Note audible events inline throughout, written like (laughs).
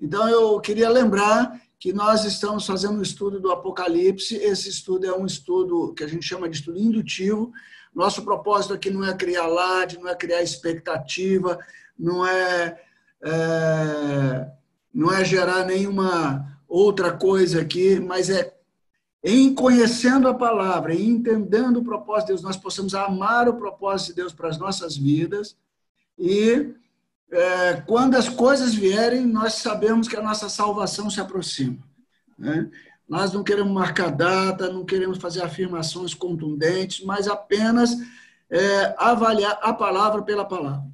Então, eu queria lembrar que nós estamos fazendo um estudo do Apocalipse. Esse estudo é um estudo que a gente chama de estudo indutivo. Nosso propósito aqui não é criar lade, não é criar expectativa, não é, é não é gerar nenhuma outra coisa aqui, mas é em conhecendo a palavra, em entendendo o propósito de Deus, nós possamos amar o propósito de Deus para as nossas vidas e é, quando as coisas vierem, nós sabemos que a nossa salvação se aproxima. Né? Nós não queremos marcar data, não queremos fazer afirmações contundentes, mas apenas é, avaliar a palavra pela palavra.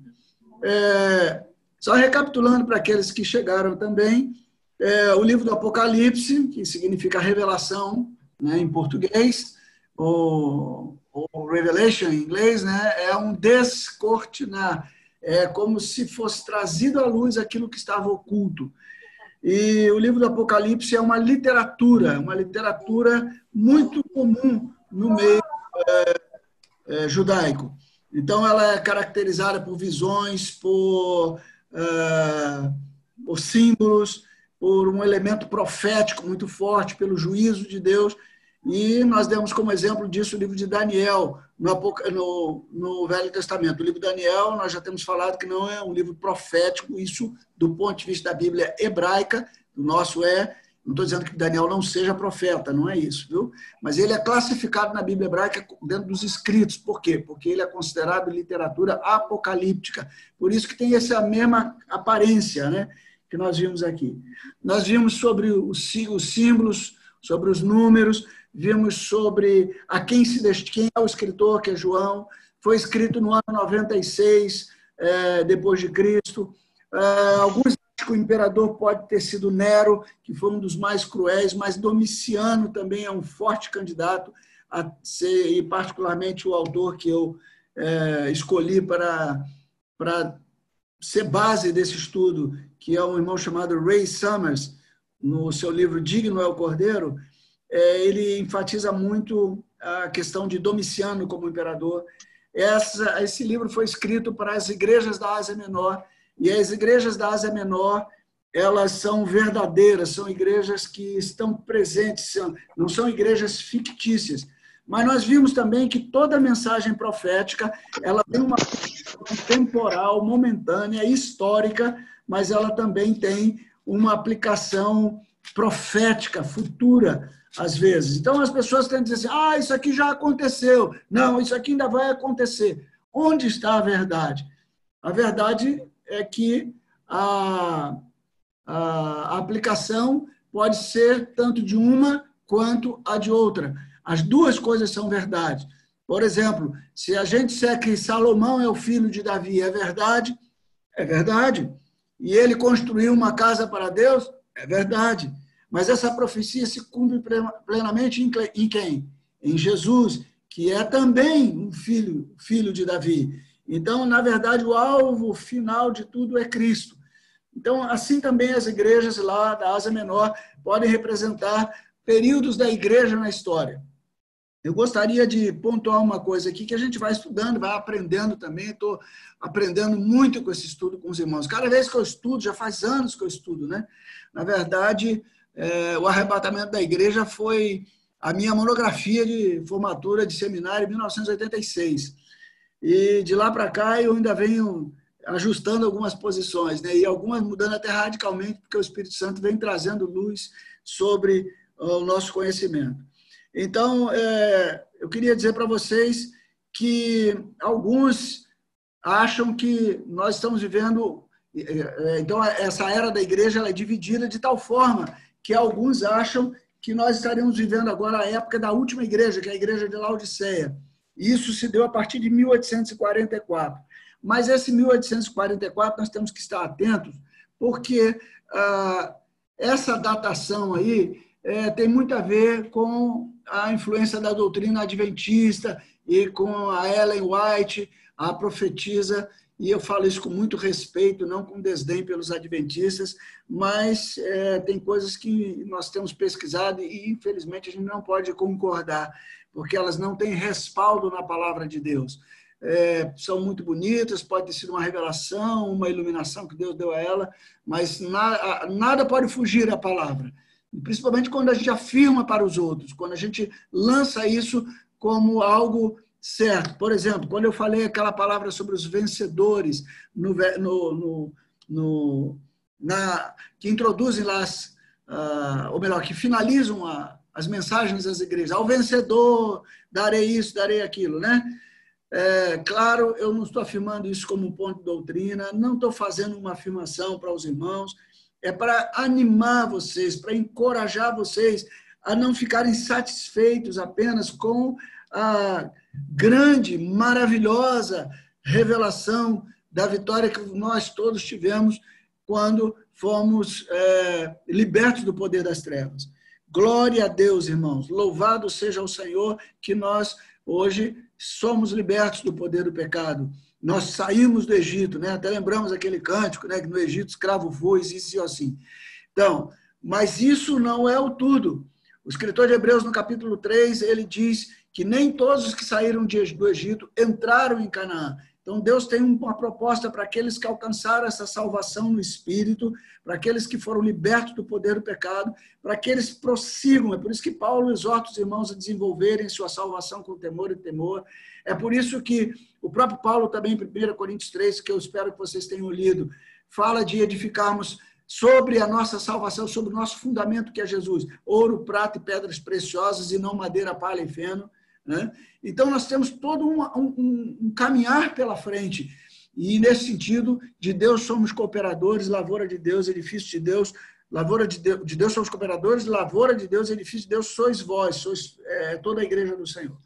É, só recapitulando para aqueles que chegaram também, é, o livro do Apocalipse, que significa revelação né, em português, ou, ou Revelation em inglês, né, é um descortinar é como se fosse trazido à luz aquilo que estava oculto. E o livro do Apocalipse é uma literatura, uma literatura muito comum no meio é, é, judaico. Então, ela é caracterizada por visões, por, é, por símbolos, por um elemento profético muito forte, pelo juízo de Deus. E nós demos como exemplo disso o livro de Daniel, no, no, no, Velho Testamento. O livro de Daniel, nós já temos falado que não é um livro profético, isso do ponto de vista da Bíblia hebraica, o nosso é. Não estou dizendo que Daniel não seja profeta, não é isso, viu? Mas ele é classificado na Bíblia hebraica dentro dos escritos. Por quê? Porque ele é considerado literatura apocalíptica. Por isso que tem essa mesma aparência, né? Que nós vimos aqui. Nós vimos sobre os símbolos, sobre os números, vimos sobre a quem se quem é o escritor, que é João, foi escrito no ano 96 é, depois de Cristo. É, alguns acham que o imperador pode ter sido Nero, que foi um dos mais cruéis, mas Domiciano também é um forte candidato a ser, e particularmente o autor que eu é, escolhi para, para ser base desse estudo, que é um irmão chamado Ray Summers, no seu livro Digno é o Cordeiro, ele enfatiza muito a questão de Domiciano como imperador. Essa, esse livro foi escrito para as igrejas da Ásia Menor, e as igrejas da Ásia Menor elas são verdadeiras, são igrejas que estão presentes, não são igrejas fictícias. Mas nós vimos também que toda mensagem profética ela tem uma temporal, momentânea, histórica, mas ela também tem uma aplicação profética, futura, às vezes. Então, as pessoas têm que dizer assim, ah, isso aqui já aconteceu. Não, isso aqui ainda vai acontecer. Onde está a verdade? A verdade é que a, a aplicação pode ser tanto de uma quanto a de outra. As duas coisas são verdade. Por exemplo, se a gente disser que Salomão é o filho de Davi, é verdade? É verdade. E ele construiu uma casa para Deus? É verdade. Mas essa profecia se cumpre plenamente em quem? Em Jesus, que é também um filho, filho de Davi. Então, na verdade, o alvo final de tudo é Cristo. Então, assim também as igrejas lá da Ásia Menor podem representar períodos da igreja na história. Eu gostaria de pontuar uma coisa aqui que a gente vai estudando, vai aprendendo também. Estou aprendendo muito com esse estudo com os irmãos. Cada vez que eu estudo, já faz anos que eu estudo, né? Na verdade, é, o arrebatamento da igreja foi a minha monografia de formatura de seminário em 1986. E de lá para cá eu ainda venho ajustando algumas posições, né? e algumas mudando até radicalmente, porque o Espírito Santo vem trazendo luz sobre o nosso conhecimento. Então, é, eu queria dizer para vocês que alguns acham que nós estamos vivendo. É, é, então, essa era da igreja é dividida de tal forma que alguns acham que nós estaremos vivendo agora a época da última igreja, que é a igreja de Laodiceia. Isso se deu a partir de 1844. Mas esse 1844 nós temos que estar atentos, porque ah, essa datação aí é, tem muito a ver com a influência da doutrina adventista e com a Ellen White, a profetisa e eu falo isso com muito respeito, não com desdém pelos adventistas, mas é, tem coisas que nós temos pesquisado e, infelizmente, a gente não pode concordar, porque elas não têm respaldo na palavra de Deus. é, são muito bonitas, pode ter sido uma revelação, uma iluminação que Deus deu a ela, mas na, nada pode fugir à palavra. Principalmente quando a gente afirma para os outros, quando a gente lança isso como algo certo. Por exemplo, quando eu falei aquela palavra sobre os vencedores, no, no, no, no na, que introduzem lá, as, uh, ou melhor, que finalizam a, as mensagens das igrejas. Ao vencedor, darei isso, darei aquilo, né? É, claro, eu não estou afirmando isso como um ponto de doutrina, não estou fazendo uma afirmação para os irmãos, é para animar vocês, para encorajar vocês a não ficarem satisfeitos apenas com a grande, maravilhosa revelação da vitória que nós todos tivemos quando fomos é, libertos do poder das trevas. Glória a Deus, irmãos. Louvado seja o Senhor que nós hoje somos libertos do poder do pecado. Nós saímos do Egito, né? Até lembramos aquele cântico, né? Que no Egito escravo foi, isso e assim. Então, mas isso não é o tudo. O escritor de Hebreus, no capítulo 3, ele diz que nem todos os que saíram do Egito entraram em Canaã. Então, Deus tem uma proposta para aqueles que alcançaram essa salvação no Espírito, para aqueles que foram libertos do poder do pecado, para que eles prossigam. É por isso que Paulo exorta os irmãos a desenvolverem sua salvação com temor e temor. É por isso que o próprio Paulo, também, em 1 Coríntios 3, que eu espero que vocês tenham lido, fala de edificarmos sobre a nossa salvação, sobre o nosso fundamento que é Jesus: ouro, prata e pedras preciosas, e não madeira, palha e feno né? Então, nós temos todo um, um, um, caminhar pela frente. E, nesse sentido, de Deus somos cooperadores, lavoura de Deus, edifício de Deus, lavoura de Deus, de Deus somos cooperadores, lavoura de Deus, edifício de Deus, sois vós, sois é, toda a igreja do Senhor.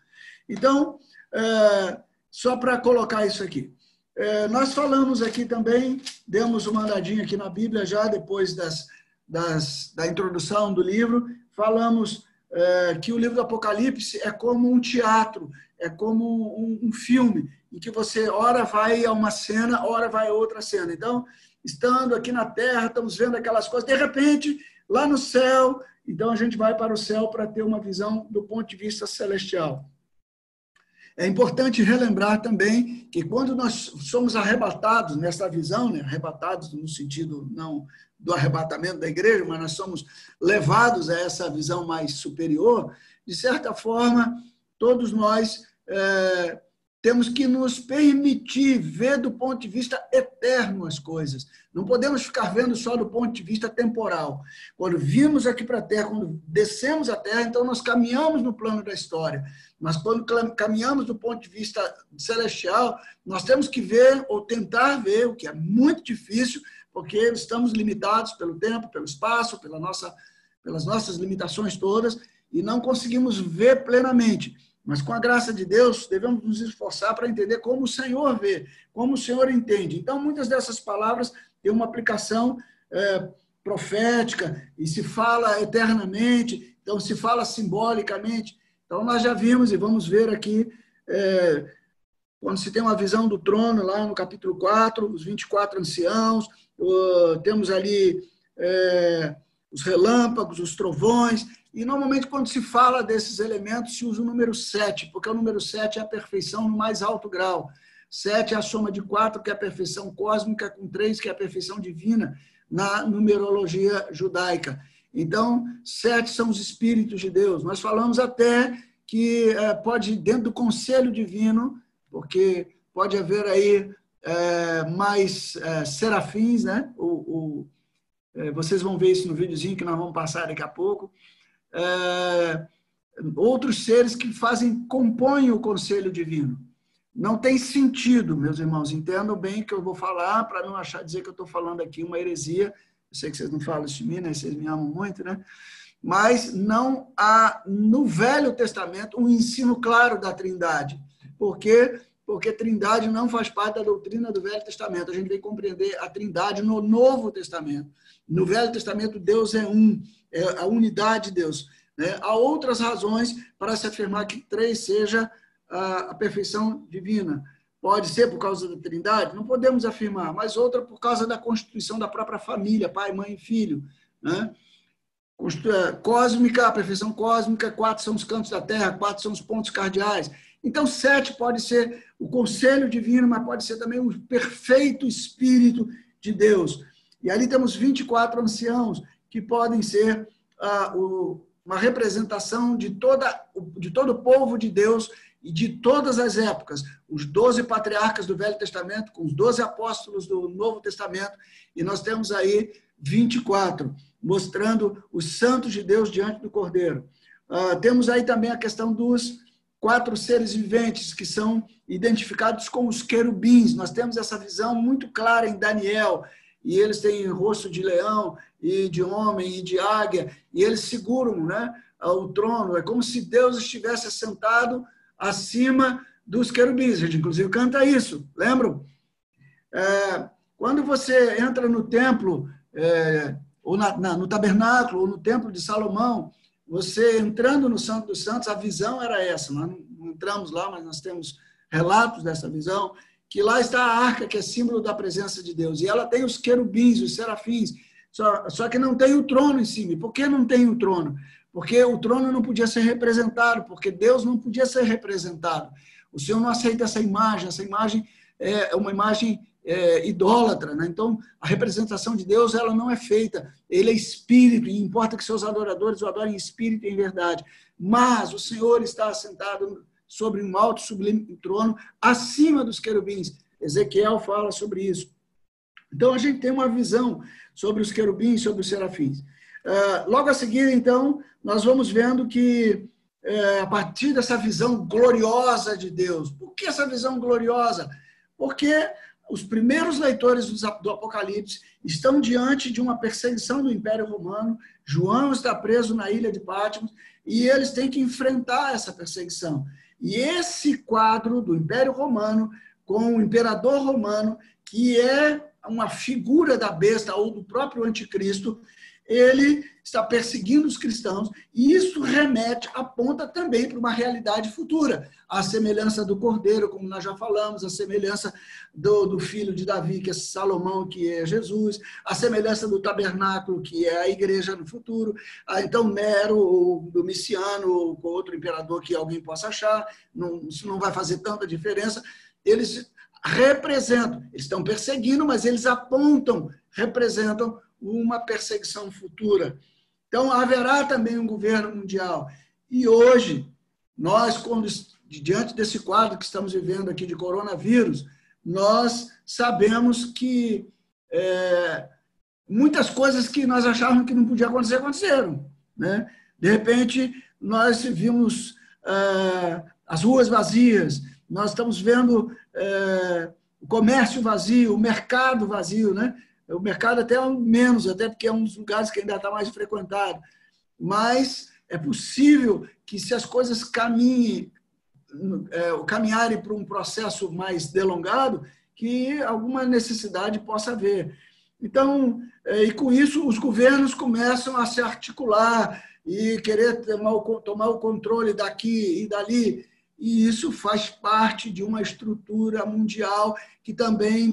Então, é, só para colocar isso aqui. É, nós falamos aqui também, demos uma andadinha aqui na Bíblia já depois das, das, da introdução do livro, falamos é, que o livro do Apocalipse é como um teatro, é como um, um, filme, em que você, ora vai a uma cena, ora vai a outra cena. Então, estando aqui na Terra, estamos vendo aquelas coisas, de repente, lá no céu, então a gente vai para o céu para ter uma visão do ponto de vista celestial. É importante relembrar também que quando nós somos arrebatados nessa visão, né, arrebatados no sentido não do arrebatamento da igreja, mas nós somos levados a essa visão mais superior, de certa forma, todos nós é, temos que nos permitir ver do ponto de vista eterno as coisas. Não podemos ficar vendo só do ponto de vista temporal. Quando vimos aqui para a Terra, quando descemos a Terra, então nós caminhamos no plano da história. Mas quando caminhamos do ponto de vista celestial, nós temos que ver ou tentar ver, o que é muito difícil, porque estamos limitados pelo tempo, pelo espaço, pela nossa, pelas nossas limitações todas, e não conseguimos ver plenamente. Mas com a graça de Deus, devemos nos esforçar para entender como o Senhor vê, como o Senhor entende. Então, muitas dessas palavras têm uma aplicação é, profética e se fala eternamente, então se fala simbolicamente. Então, nós já vimos e vamos ver aqui é, quando se tem uma visão do trono, lá no capítulo 4, os 24 anciãos, temos ali é, os relâmpagos, os trovões, e normalmente quando se fala desses elementos se usa o número 7, porque o número 7 é a perfeição no mais alto grau. 7 é a soma de 4, que é a perfeição cósmica, com 3, que é a perfeição divina, na numerologia judaica. Então, sete são os espíritos de Deus. Nós falamos até que é, pode, dentro do conselho divino, porque pode haver aí é, mais é, serafins, né? O, o vocês vão ver isso no videozinho que nós vamos passar daqui a pouco. É, outros seres que fazem, compõem o conselho divino. Não tem sentido, meus irmãos, entendam bem o que eu vou falar, para não achar dizer que eu estou falando aqui uma heresia. Eu sei que vocês não falam isso de mim, né? Vocês me amam muito, né? Mas não há no Velho Testamento um ensino claro da Trindade, porque porque Trindade não faz parte da doutrina do Velho Testamento. A gente que compreender a Trindade no Novo Testamento. No Velho Testamento, Deus é um, é a unidade de Deus. Né? Há outras razões para se afirmar que três seja a, a perfeição divina. Pode ser por causa da Trindade? Não podemos afirmar, mas outra por causa da constituição da própria família, pai, mãe e filho. Né? Cósmica, a perfeição cósmica, quatro são os cantos da Terra, quatro são os pontos cardeais. Então, sete pode ser o conselho divino, mas pode ser também o perfeito Espírito de Deus. E ali temos 24 anciãos que podem ser ah, o, uma representação de, toda, de todo o povo de Deus e de todas as épocas. Os doze patriarcas do Velho Testamento, com os doze apóstolos do Novo Testamento, e nós temos aí 24, mostrando os santos de Deus diante do Cordeiro. Uh, temos aí também a questão dos quatro seres viventes que são identificados com os querubins. Nós temos essa visão muito clara em Daniel, e eles têm rosto de leão e de homem e de águia, e eles seguram né, o trono. É como se Deus estivesse sentado acima dos querubins. A gente, inclusive, canta isso, lembram? É, quando você entra no templo, é, ou na, na, no tabernáculo, ou no templo de Salomão, você entrando no Santo dos Santos, a visão era essa. Nós não entramos lá, mas nós temos relatos dessa visão, que lá está a arca, que é símbolo da presença de Deus. E ela tem os querubins, os serafins, só, só que não tem o trono em cima. Por que não tem o trono? Porque o trono não podia ser representado, porque Deus não podia ser representado. O Senhor não aceita essa imagem, essa imagem é uma imagem é, idólatra, né? Então, a representação de Deus ela não é feita. Ele é espírito e importa que seus adoradores o adorem em espírito e em verdade. Mas o Senhor está assentado sobre um alto sublime trono acima dos querubins. Ezequiel fala sobre isso. Então, a gente tem uma visão sobre os querubins, sobre os serafins. Uh, logo a seguir, então, nós vamos vendo que, uh, a partir dessa visão gloriosa de Deus, por que essa visão gloriosa? Porque os primeiros leitores do Apocalipse estão diante de uma perseguição do Império Romano. João está preso na ilha de Patmos e eles têm que enfrentar essa perseguição. E esse quadro do Império Romano, com o imperador romano, que é uma figura da besta ou do próprio anticristo, ele está perseguindo os cristãos, e isso remete, aponta também para uma realidade futura, a semelhança do cordeiro, como nós já falamos, a semelhança do, do filho de Davi, que é Salomão, que é Jesus, a semelhança do tabernáculo, que é a igreja no futuro, ah, então Nero, ou Domiciano, ou outro imperador que alguém possa achar, não, isso não vai fazer tanta diferença, eles representam, eles estão perseguindo, mas eles apontam, representam uma perseguição futura. Então, haverá também um governo mundial. E hoje, nós, quando, diante desse quadro que estamos vivendo aqui de coronavírus, nós sabemos que é, muitas coisas que nós achávamos que não podia acontecer, aconteceram. Né? De repente, nós vimos é, as ruas vazias, nós estamos vendo é, o comércio vazio, o mercado vazio, né? O mercado até é menos, até porque é um dos lugares que ainda está mais frequentado. Mas é possível que se as coisas caminhem, é, caminharem para um processo mais delongado, que alguma necessidade possa haver. Então, é, e com isso, os governos começam a se articular e querer tomar o, controle daqui e dali. E isso faz parte de uma estrutura mundial que também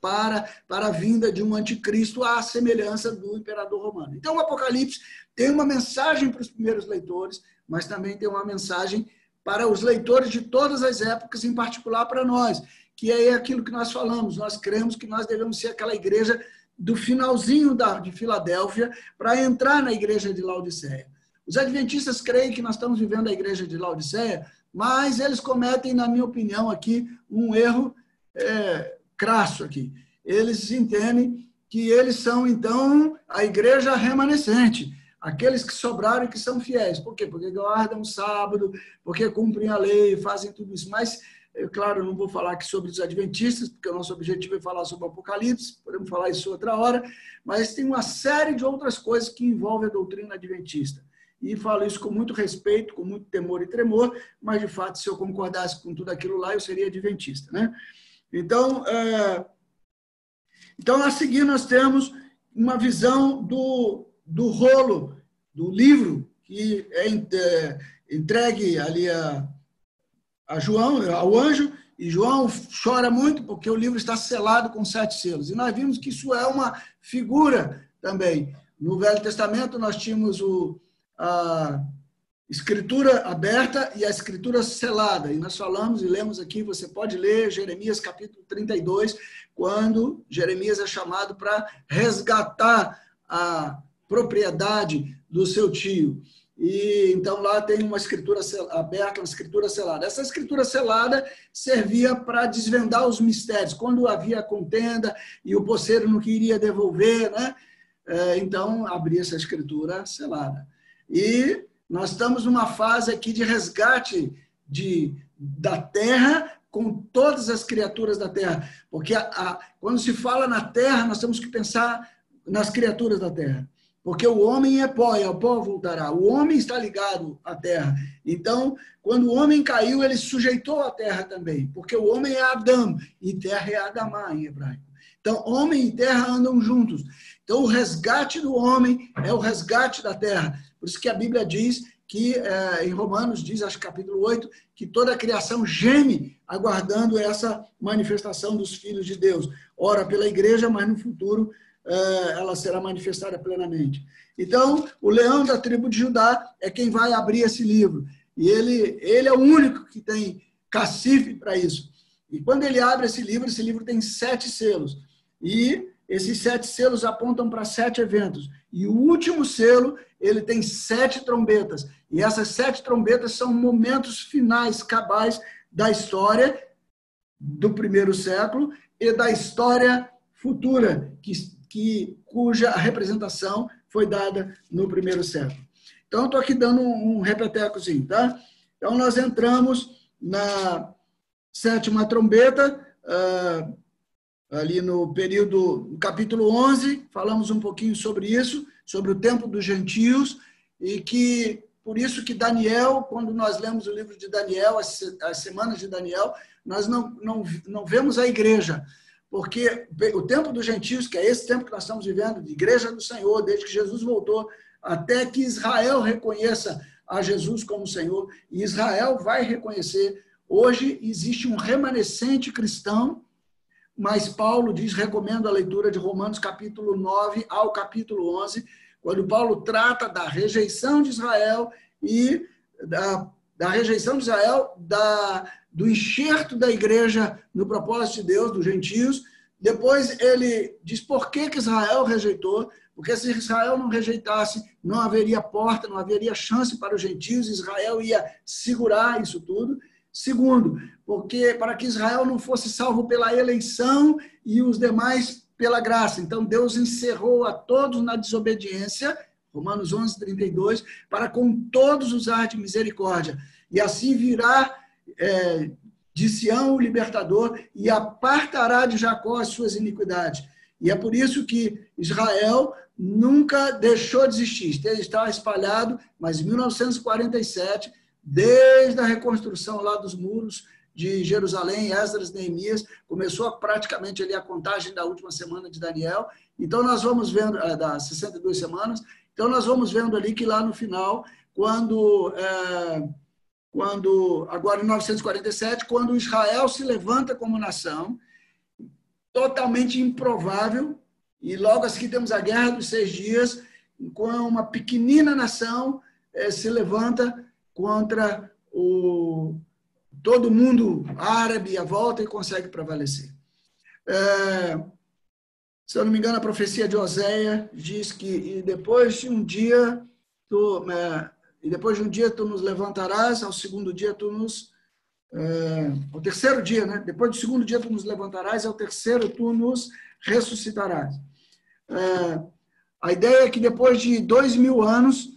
para, para a vinda de um anticristo à semelhança do imperador romano. Então, o Apocalipse tem uma mensagem para os primeiros leitores, mas também tem uma mensagem para os leitores de todas as épocas, em particular para nós, que é aquilo que nós falamos. Nós cremos que nós devemos ser aquela igreja do finalzinho da, de Filadélfia para entrar na igreja de Laodiceia. Os adventistas creem que nós estamos vivendo a igreja de Laodiceia, mas eles cometem, na minha opinião, aqui um erro é, crasso aqui. Eles entendem que eles são, então, a igreja remanescente, aqueles que sobraram e que são fiéis. Por quê? Porque guardam o sábado, porque cumprem a lei, fazem tudo isso. Mas, eu, claro, não vou falar aqui sobre os adventistas, porque o nosso objetivo é falar sobre o Apocalipse, podemos falar isso outra hora, mas tem uma série de outras coisas que envolvem a doutrina adventista. E falo isso com muito respeito, com muito temor e tremor, mas, de fato, se eu concordasse com tudo aquilo lá, eu seria adventista, né? Então, é, então, a seguir, nós temos uma visão do, do rolo, do livro, que é, é entregue ali a, a João, ao anjo, e João chora muito porque o livro está selado com sete selos. E nós vimos que isso é uma figura também. No Velho Testamento, nós tínhamos o, a, escritura aberta e a escritura selada. E nós falamos e lemos aqui, você pode ler Jeremias capítulo 32, quando Jeremias é chamado para resgatar a propriedade do seu tio. E então lá tem uma escritura aberta, uma escritura selada. Essa escritura selada servia para desvendar os mistérios. Quando havia contenda e o poceiro não queria devolver, né? É, então abria essa escritura selada. E nós estamos numa fase aqui de resgate de, da terra com todas as criaturas da terra. Porque a, a, quando se fala na terra, nós temos que pensar nas criaturas da terra. Porque o homem é pó e ao pó voltará. O homem está ligado à terra. Então, quando o homem caiu, ele sujeitou a terra também. Porque o homem é Adão e terra é Adamá em hebraico. Então, homem e terra andam juntos. Então, o resgate do homem é o resgate da terra. Por isso que a Bíblia diz que, é, em Romanos, diz, acho capítulo 8, que toda a criação geme aguardando essa manifestação dos filhos de Deus. Ora pela igreja, mas no futuro é, ela será manifestada plenamente. Então, o leão da tribo de Judá é quem vai abrir esse livro. E ele, ele é o único que tem cacife para isso. E quando ele abre esse livro, esse livro tem sete selos. E esses sete selos apontam para sete eventos. E o último selo, ele tem sete trombetas. E essas sete trombetas são momentos finais, cabais da história do primeiro século e da história futura, que que, cuja representação foi dada no primeiro século. Então, estou aqui dando um, um repetecozinho, tá? Então, nós entramos na sétima trombeta, uh, ali no período, no capítulo 11, falamos um pouquinho sobre isso, sobre o tempo dos gentios, e que, por isso que Daniel, quando nós lemos o livro de Daniel, as, as semanas de Daniel, nós não, não, não vemos a igreja, porque o tempo dos gentios, que é esse tempo que nós estamos vivendo, de igreja do Senhor, desde que Jesus voltou, até que Israel reconheça a Jesus como Senhor, e Israel vai reconhecer. Hoje existe um remanescente cristão, mas Paulo diz, recomendo a leitura de Romanos capítulo 9 ao capítulo 11, quando Paulo trata da rejeição de Israel e da, da rejeição de Israel, da, do enxerto da igreja no propósito de Deus, dos gentios. Depois ele diz por que, que Israel rejeitou, porque se Israel não rejeitasse, não haveria porta, não haveria chance para os gentios, Israel ia segurar isso tudo. Segundo, porque para que Israel não fosse salvo pela eleição e os demais pela graça. Então Deus encerrou a todos na desobediência, Romanos 11, 32, para com todos usar de misericórdia. E assim virá é, de Sião o libertador e apartará de Jacó as suas iniquidades. E é por isso que Israel nunca deixou de existir. Está espalhado, mas em 1947, desde a reconstrução lá dos muros de Jerusalém, Esdras, Neemias, começou praticamente ali a contagem da última semana de Daniel. Então nós vamos vendo, é, das 62 semanas, então nós vamos vendo ali que lá no final, quando é, quando agora em 1947, quando Israel se levanta como nação, totalmente improvável, e logo assim temos a Guerra dos Seis Dias, com uma pequenina nação eh, se levanta contra o todo mundo árabe à volta e consegue prevalecer. É, se eu não me engano, a profecia de Oséia diz que depois de um dia tu, é, e depois de um dia tu nos levantarás, ao segundo dia tu nos. É, ao terceiro dia, né? Depois do segundo dia tu nos levantarás, ao terceiro tu nos ressuscitarás. É, a ideia é que depois de dois mil anos,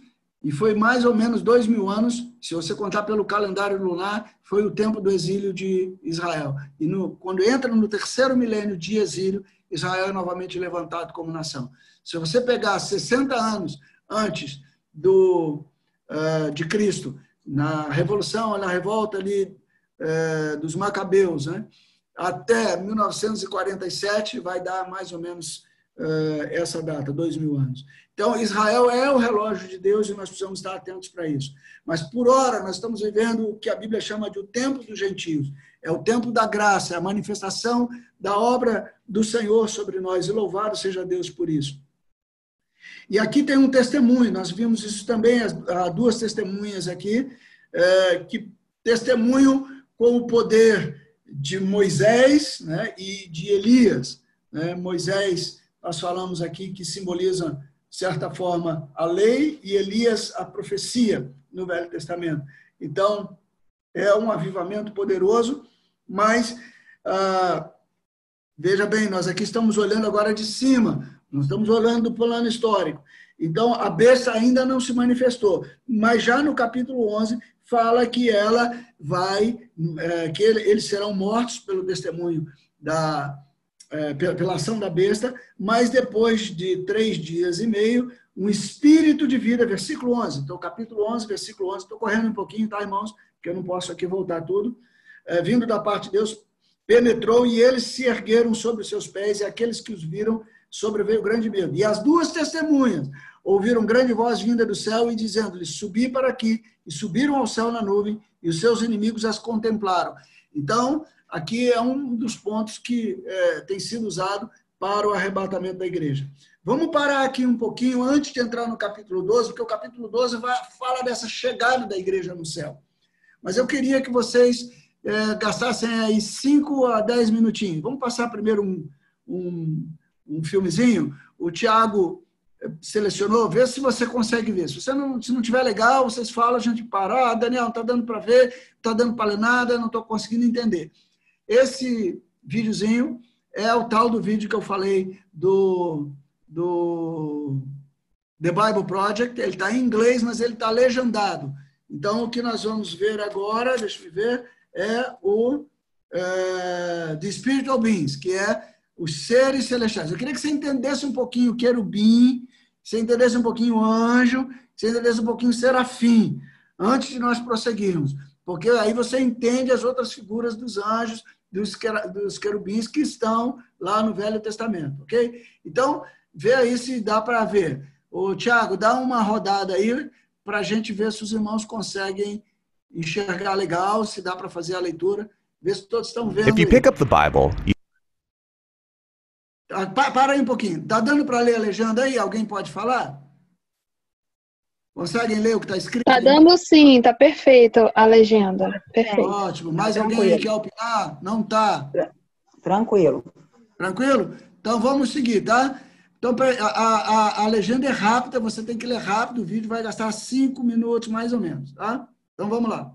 e foi mais ou menos dois mil anos, se você contar pelo calendário lunar, foi o tempo do exílio de Israel. E no, quando entra no terceiro milênio de exílio, Israel é novamente levantado como nação. Se você pegar 60 anos antes do, uh, de Cristo, na revolução, na revolta ali uh, dos Macabeus, né? até 1947 vai dar mais ou menos uh, essa data, dois mil anos. Então, Israel é o relógio de Deus e nós precisamos estar atentos para isso. Mas, por hora, nós estamos vivendo o que a Bíblia chama de o tempo dos gentios. É o tempo da graça, é a manifestação da obra do Senhor sobre nós. E louvado seja Deus por isso. E aqui tem um testemunho, nós vimos isso também, as, duas testemunhas aqui, é, que testemunham com o poder de Moisés né, e de Elias. Né? Moisés, nós falamos aqui que simboliza, de certa forma, a lei e Elias a profecia no Velho Testamento. Então, é um avivamento poderoso, mas ah, veja bem, nós aqui estamos olhando agora de cima, nós estamos olhando do plano histórico. Então, a besta ainda não se manifestou, mas já no capítulo 11 fala que ela vai, é, que eles serão mortos pelo testemunho da, é, pela ação da besta, mas depois de três dias e meio, um espírito de vida, versículo 11. Então, capítulo 11, versículo 11. Estou correndo um pouquinho, tá, irmãos? Porque eu não posso aqui voltar tudo. É, vindo da parte de Deus, penetrou e eles se ergueram sobre os seus pés e aqueles que os viram sobreveio grande medo. E as duas testemunhas ouviram grande voz vinda do céu e dizendo-lhes: Subi para aqui, e subiram ao céu na nuvem, e os seus inimigos as contemplaram. Então, aqui é um dos pontos que é, tem sido usado para o arrebatamento da igreja. Vamos parar aqui um pouquinho antes de entrar no capítulo 12, porque o capítulo 12 vai, fala dessa chegada da igreja no céu. Mas eu queria que vocês é, gastassem aí 5 a 10 minutinhos. Vamos passar primeiro um, um, um filmezinho. O Tiago é, selecionou, vê se você consegue ver. Se você não, se não tiver legal, vocês falam, a gente para. Ah, Daniel, não está dando para ver, está dando para ler nada, não estou conseguindo entender. Esse videozinho é o tal do vídeo que eu falei do, do The Bible Project. Ele está em inglês, mas ele está legendado. Então, o que nós vamos ver agora, deixa eu ver, é o é, The Spiritual Beings, que é os seres celestiais. Eu queria que você entendesse um pouquinho o querubim, que você entendesse um pouquinho o anjo, você entendesse um pouquinho o serafim, antes de nós prosseguirmos. Porque aí você entende as outras figuras dos anjos, dos, dos querubins que estão lá no Velho Testamento, ok? Então, vê aí se dá para ver. Ô, Tiago, dá uma rodada aí para a gente ver se os irmãos conseguem enxergar legal, se dá para fazer a leitura, ver se todos estão vendo. If you pick up the Bible, you... Ah, para aí um pouquinho. Tá dando para ler a legenda aí? Alguém pode falar? Conseguem ler o que está escrito? Tá dando sim, tá perfeito a legenda. Perfeito. Ótimo. Mais Tranquilo. alguém quer opinar? Não tá. Tranquilo. Tranquilo? Então vamos seguir, tá? Então a, a, a legenda é rápida, você tem que ler rápido, o vídeo vai gastar cinco minutos mais ou menos, tá? Então vamos lá.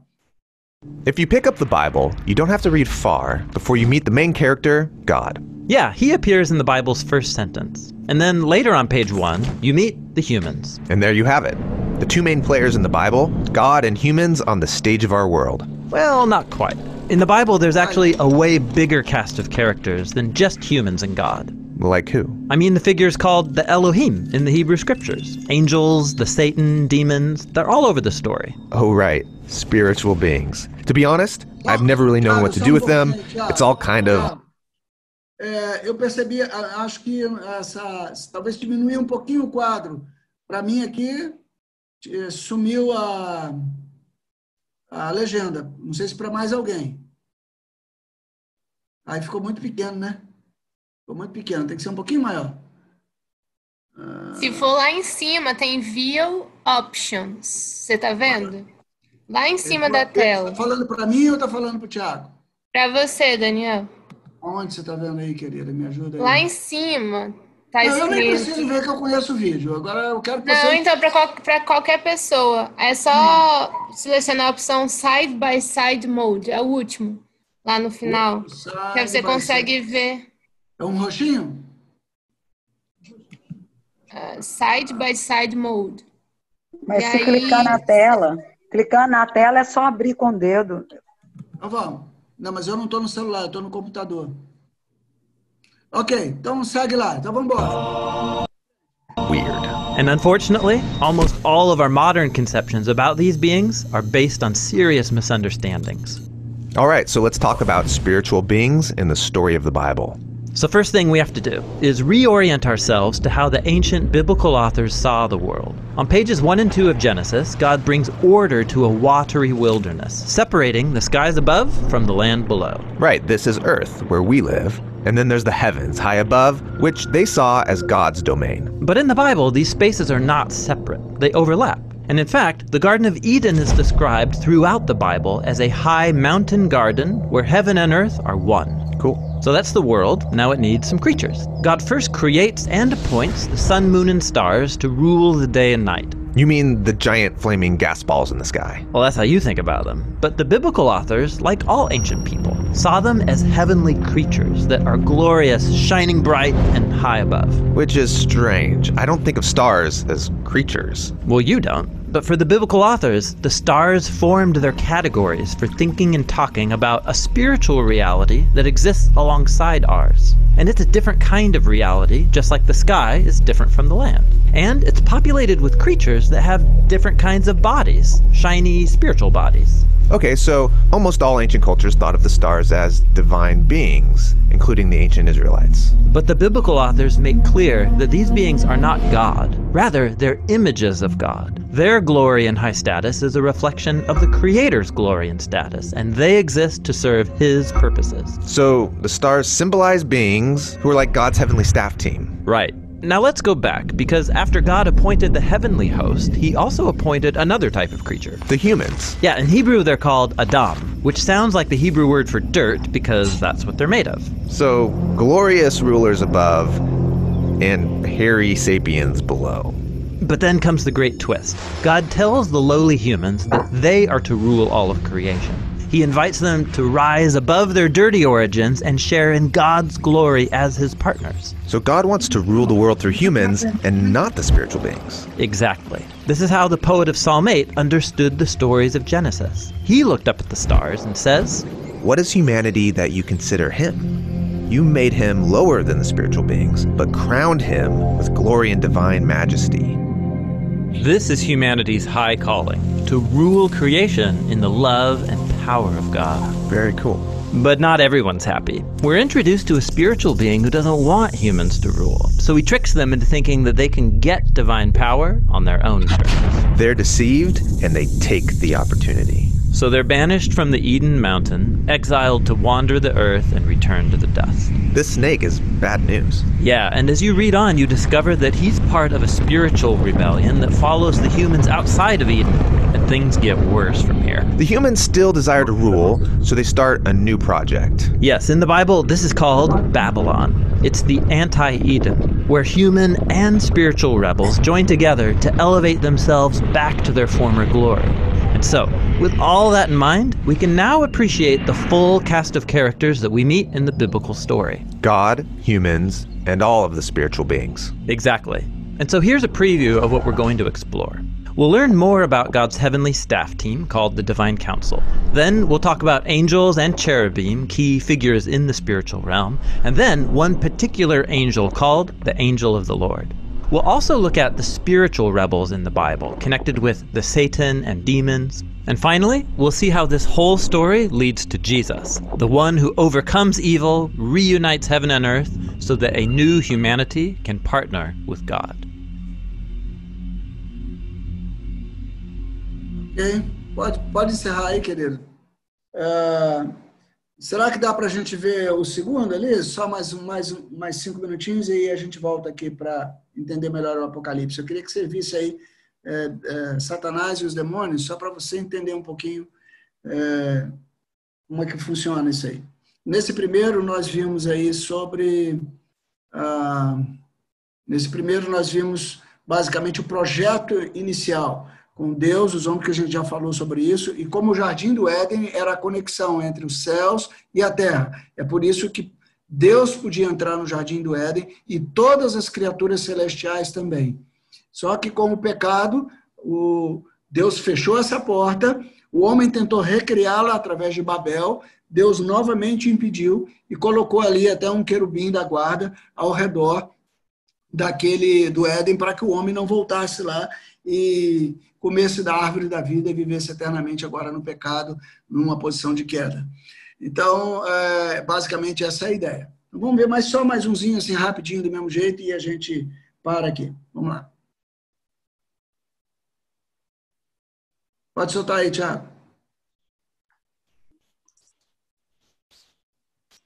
If you pick up the Bible, you don't have to read far before you meet the main character, God. Yeah, he appears in the Bible's first sentence. And then later on page one, you meet the humans. And there you have it. The two main players in the Bible, God and humans on the stage of our world. Well, not quite. In the Bible, there's actually a way bigger cast of characters than just humans and God. Like who? I mean, the figures called the Elohim in the Hebrew scriptures. Angels, the Satan, demons, they're all over the story. Oh, right. Spiritual beings. To be honest, I've never really known what to do with them. It's all kind of eu percebi, acho que essa, talvez diminuir um pouquinho o quadro. Para mim aqui, é, sumiu a, a legenda. Não sei se para mais alguém. Aí ficou muito pequeno, né? Ficou muito pequeno. Tem que ser um pouquinho maior. Se for lá em cima, tem View Options. Você tá vendo? Lá em cima da tela. Tá falando para mim ou tá falando para o Thiago? Para você, Daniel. Onde você está vendo aí, querida? Me ajuda aí. Lá em cima. Tá não, eu nem preciso ver que eu conheço o vídeo. Agora eu quero que Não, você... então, para qual, qualquer pessoa. É só hum. selecionar a opção Side by Side Mode. É o último. Lá no final. que você consegue side. ver. É um roxinho? Uh, side by Side Mode. Mas e se aí... clicar na tela, clicando na tela é só abrir com o dedo. Então vamos. Não, mas eu não estou no celular, eu estou no computador. Ok, então segue lá. Então vamos embora. Weird. And unfortunately, almost all of our modern conceptions about these beings are based on serious misunderstandings. All right, so let's talk about spiritual beings in the story of the Bible. So, first thing we have to do is reorient ourselves to how the ancient biblical authors saw the world. On pages 1 and 2 of Genesis, God brings order to a watery wilderness, separating the skies above from the land below. Right, this is Earth, where we live. And then there's the heavens high above, which they saw as God's domain. But in the Bible, these spaces are not separate, they overlap. And in fact, the Garden of Eden is described throughout the Bible as a high mountain garden where heaven and earth are one. Cool. So that's the world. Now it needs some creatures. God first creates and appoints the sun, moon, and stars to rule the day and night. You mean the giant flaming gas balls in the sky? Well, that's how you think about them. But the biblical authors, like all ancient people, saw them as heavenly creatures that are glorious, shining bright, and high above. Which is strange. I don't think of stars as creatures. Well, you don't. But for the biblical authors, the stars formed their categories for thinking and talking about a spiritual reality that exists alongside ours. And it's a different kind of reality, just like the sky is different from the land. And it's populated with creatures that have different kinds of bodies, shiny spiritual bodies. Okay, so almost all ancient cultures thought of the stars as divine beings, including the ancient Israelites. But the biblical authors make clear that these beings are not God. Rather, they're images of God. Their glory and high status is a reflection of the Creator's glory and status, and they exist to serve His purposes. So the stars symbolize beings who are like God's heavenly staff team. Right. Now let's go back, because after God appointed the heavenly host, he also appointed another type of creature. The humans. Yeah, in Hebrew they're called Adam, which sounds like the Hebrew word for dirt because that's what they're made of. So, glorious rulers above and hairy sapiens below. But then comes the great twist. God tells the lowly humans that they are to rule all of creation. He invites them to rise above their dirty origins and share in God's glory as his partners. So, God wants to rule the world through humans and not the spiritual beings. Exactly. This is how the poet of Psalm 8 understood the stories of Genesis. He looked up at the stars and says, What is humanity that you consider him? You made him lower than the spiritual beings, but crowned him with glory and divine majesty. This is humanity's high calling to rule creation in the love and power of God. Very cool. But not everyone's happy. We're introduced to a spiritual being who doesn't want humans to rule, so he tricks them into thinking that they can get divine power on their own terms. They're deceived and they take the opportunity. So they're banished from the Eden mountain, exiled to wander the earth and return to the dust. This snake is bad news. Yeah, and as you read on, you discover that he's part of a spiritual rebellion that follows the humans outside of Eden, and things get worse from here. The humans still desire to rule, so they start a new project. Yes, in the Bible, this is called Babylon. It's the anti Eden, where human and spiritual rebels join together to elevate themselves back to their former glory. And so, with all that in mind, we can now appreciate the full cast of characters that we meet in the biblical story. God, humans, and all of the spiritual beings. Exactly. And so here's a preview of what we're going to explore. We'll learn more about God's heavenly staff team called the Divine Council. Then we'll talk about angels and cherubim, key figures in the spiritual realm, and then one particular angel called the Angel of the Lord. We'll also look at the spiritual rebels in the Bible, connected with the Satan and demons. And finally, we'll see how this whole story leads to Jesus, the one who overcomes evil, reunites heaven and earth, so that a new humanity can partner with God. Ok? Pode, pode encerrar aí, querido. É, será que dá para a gente ver o segundo ali? Só mais, um, mais, um, mais cinco minutinhos e aí a gente volta aqui para entender melhor o Apocalipse. Eu queria que você visse aí é, é, Satanás e os demônios, só para você entender um pouquinho é, como é que funciona isso aí. Nesse primeiro, nós vimos aí sobre. Ah, nesse primeiro, nós vimos basicamente o projeto inicial com Deus, os homens que a gente já falou sobre isso, e como o jardim do Éden era a conexão entre os céus e a terra. É por isso que Deus podia entrar no jardim do Éden e todas as criaturas celestiais também. Só que com o pecado, o Deus fechou essa porta, o homem tentou recriá-la através de Babel, Deus novamente impediu e colocou ali até um querubim da guarda ao redor daquele do Éden para que o homem não voltasse lá e comesse da árvore da vida e vivesse eternamente agora no pecado, numa posição de queda. Então, é, basicamente, essa é a ideia. Então, vamos ver mais só mais umzinho assim, rapidinho, do mesmo jeito, e a gente para aqui. Vamos lá. Pode soltar aí, Tiago.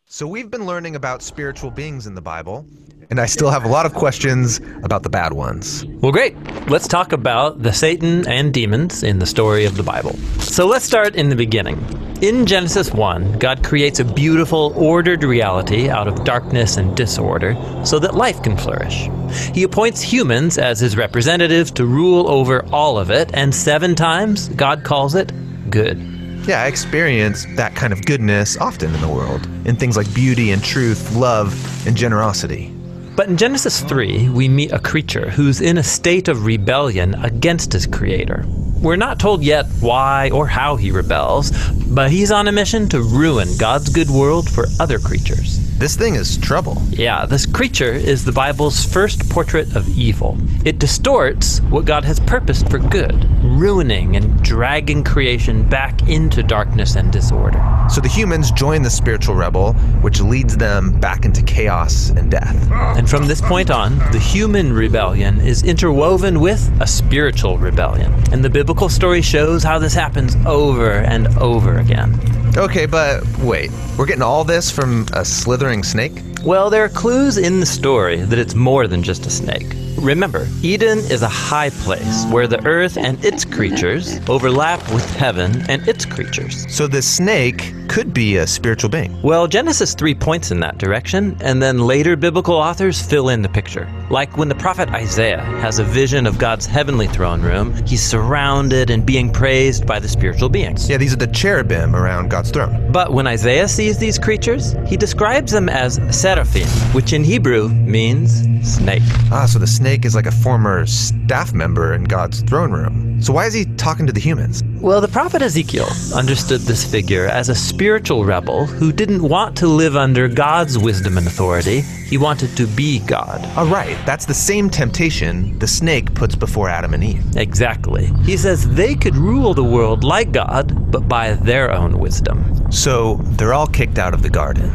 So we've been learning about spiritual beings in the Bible, and I still have a lot of questions about the bad ones. Well, great. Let's talk about the Satan and demons in the story of the Bible. So let's start in the beginning. In Genesis 1, God creates a beautiful, ordered reality out of darkness and disorder so that life can flourish. He appoints humans as his representatives to rule over all of it, and seven times God calls it good. Yeah, I experience that kind of goodness often in the world, in things like beauty and truth, love and generosity. But in Genesis 3, we meet a creature who's in a state of rebellion against his creator. We're not told yet why or how he rebels, but he's on a mission to ruin God's good world for other creatures. This thing is trouble. Yeah, this creature is the Bible's first portrait of evil. It distorts what God has purposed for good, ruining and dragging creation back into darkness and disorder. So the humans join the spiritual rebel, which leads them back into chaos and death. And from this point on, the human rebellion is interwoven with a spiritual rebellion. And the biblical story shows how this happens over and over again. Okay, but wait, we're getting all this from a slithering snake? Well, there are clues in the story that it's more than just a snake. Remember, Eden is a high place where the earth and its creatures overlap with heaven and its creatures. So the snake could be a spiritual being. Well, Genesis 3 points in that direction, and then later biblical authors fill in the picture. Like when the prophet Isaiah has a vision of God's heavenly throne room, he's surrounded and being praised by the spiritual beings. Yeah, these are the cherubim around God's throne. But when Isaiah sees these creatures, he describes them as seraphim, which in Hebrew means snake. Ah, so the snake is like a former staff member in God's throne room. So why is he talking to the humans? Well, the prophet Ezekiel understood this figure as a spiritual rebel who didn't want to live under God's wisdom and authority. He wanted to be God. All right, that's the same temptation the snake puts before Adam and Eve. Exactly. He says they could rule the world like God, but by their own wisdom. So they're all kicked out of the garden.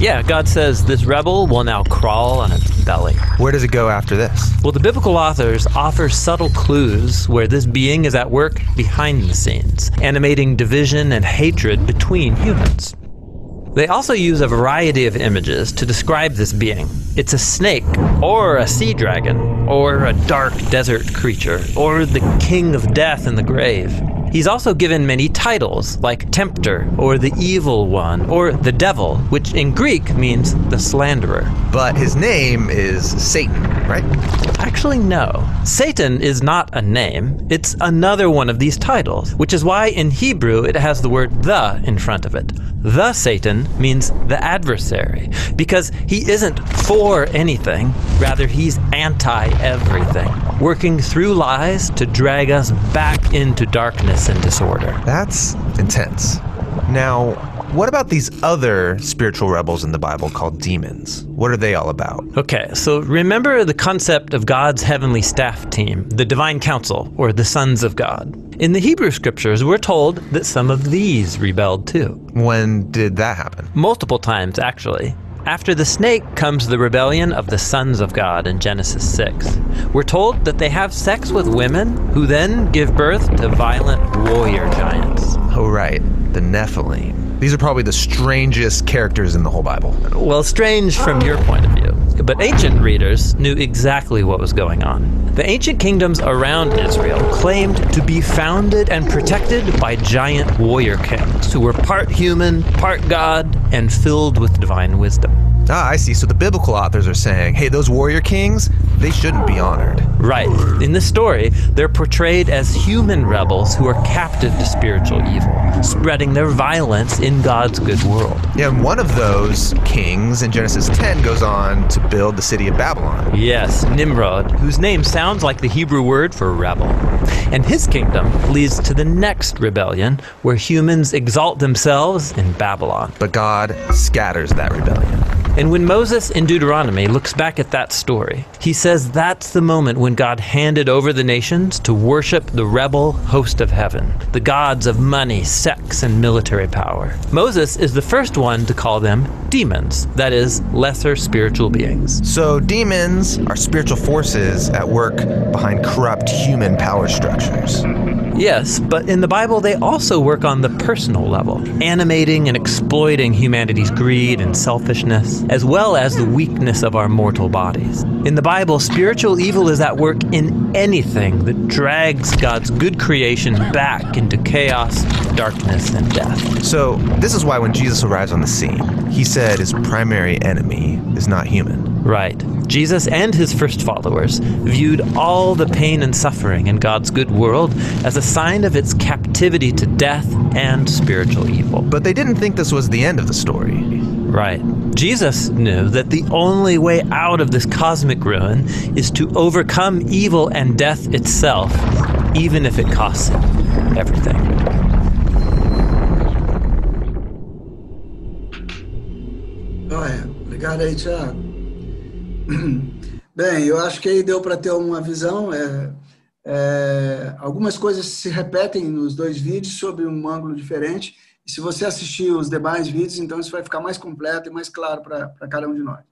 Yeah, God says this rebel will now crawl on its belly. Where does it go after this? Well, the biblical authors offer subtle clues where this being is at work behind the scenes, animating division and hatred between humans. They also use a variety of images to describe this being. It's a snake, or a sea dragon, or a dark desert creature, or the king of death in the grave. He's also given many titles, like Tempter, or the Evil One, or the Devil, which in Greek means the slanderer. But his name is Satan, right? Actually, no. Satan is not a name, it's another one of these titles, which is why in Hebrew it has the word the in front of it. The Satan means the adversary, because he isn't for anything, rather, he's anti everything, working through lies to drag us back into darkness and disorder. That's intense. Now, what about these other spiritual rebels in the Bible called demons? What are they all about? Okay, so remember the concept of God's heavenly staff team, the divine council, or the sons of God. In the Hebrew scriptures, we're told that some of these rebelled too. When did that happen? Multiple times, actually. After the snake comes the rebellion of the sons of God in Genesis 6. We're told that they have sex with women who then give birth to violent warrior giants. Oh, right, the Nephilim. These are probably the strangest characters in the whole Bible. Well, strange from your point of view. But ancient readers knew exactly what was going on. The ancient kingdoms around Israel claimed to be founded and protected by giant warrior kings who were part human, part God, and filled with divine wisdom. Ah, I see. So the biblical authors are saying, hey, those warrior kings, they shouldn't be honored. Right. In this story, they're portrayed as human rebels who are captive to spiritual evil, spreading their violence in God's good world. Yeah, and one of those kings in Genesis 10 goes on to build the city of Babylon. Yes, Nimrod, whose name sounds like the Hebrew word for rebel. And his kingdom leads to the next rebellion, where humans exalt themselves in Babylon. But God scatters that rebellion. And when Moses in Deuteronomy looks back at that story, he says that's the moment when God handed over the nations to worship the rebel host of heaven, the gods of money, sex, and military power. Moses is the first one to call them demons, that is, lesser spiritual beings. So, demons are spiritual forces at work behind corrupt human power structures. Yes, but in the Bible, they also work on the personal level, animating and exploiting humanity's greed and selfishness, as well as the weakness of our mortal bodies. In the Bible, spiritual evil is at work in anything that drags God's good creation back into chaos, darkness, and death. So, this is why when Jesus arrives on the scene, he said his primary enemy is not human. Right. Jesus and his first followers viewed all the pain and suffering in God's good world as a sign of its captivity to death and spiritual evil. But they didn't think this was the end of the story. Right. Jesus knew that the only way out of this cosmic ruin is to overcome evil and death itself, even if it costs him everything. Olha, obrigado aí, Tiago. (clears throat) Bem, eu acho que aí deu para ter uma visão. É, é, algumas coisas se repetem nos dois vídeos sobre um ângulo diferente. E se você assistir os demais vídeos, então isso vai ficar mais completo e mais claro para cada um de nós.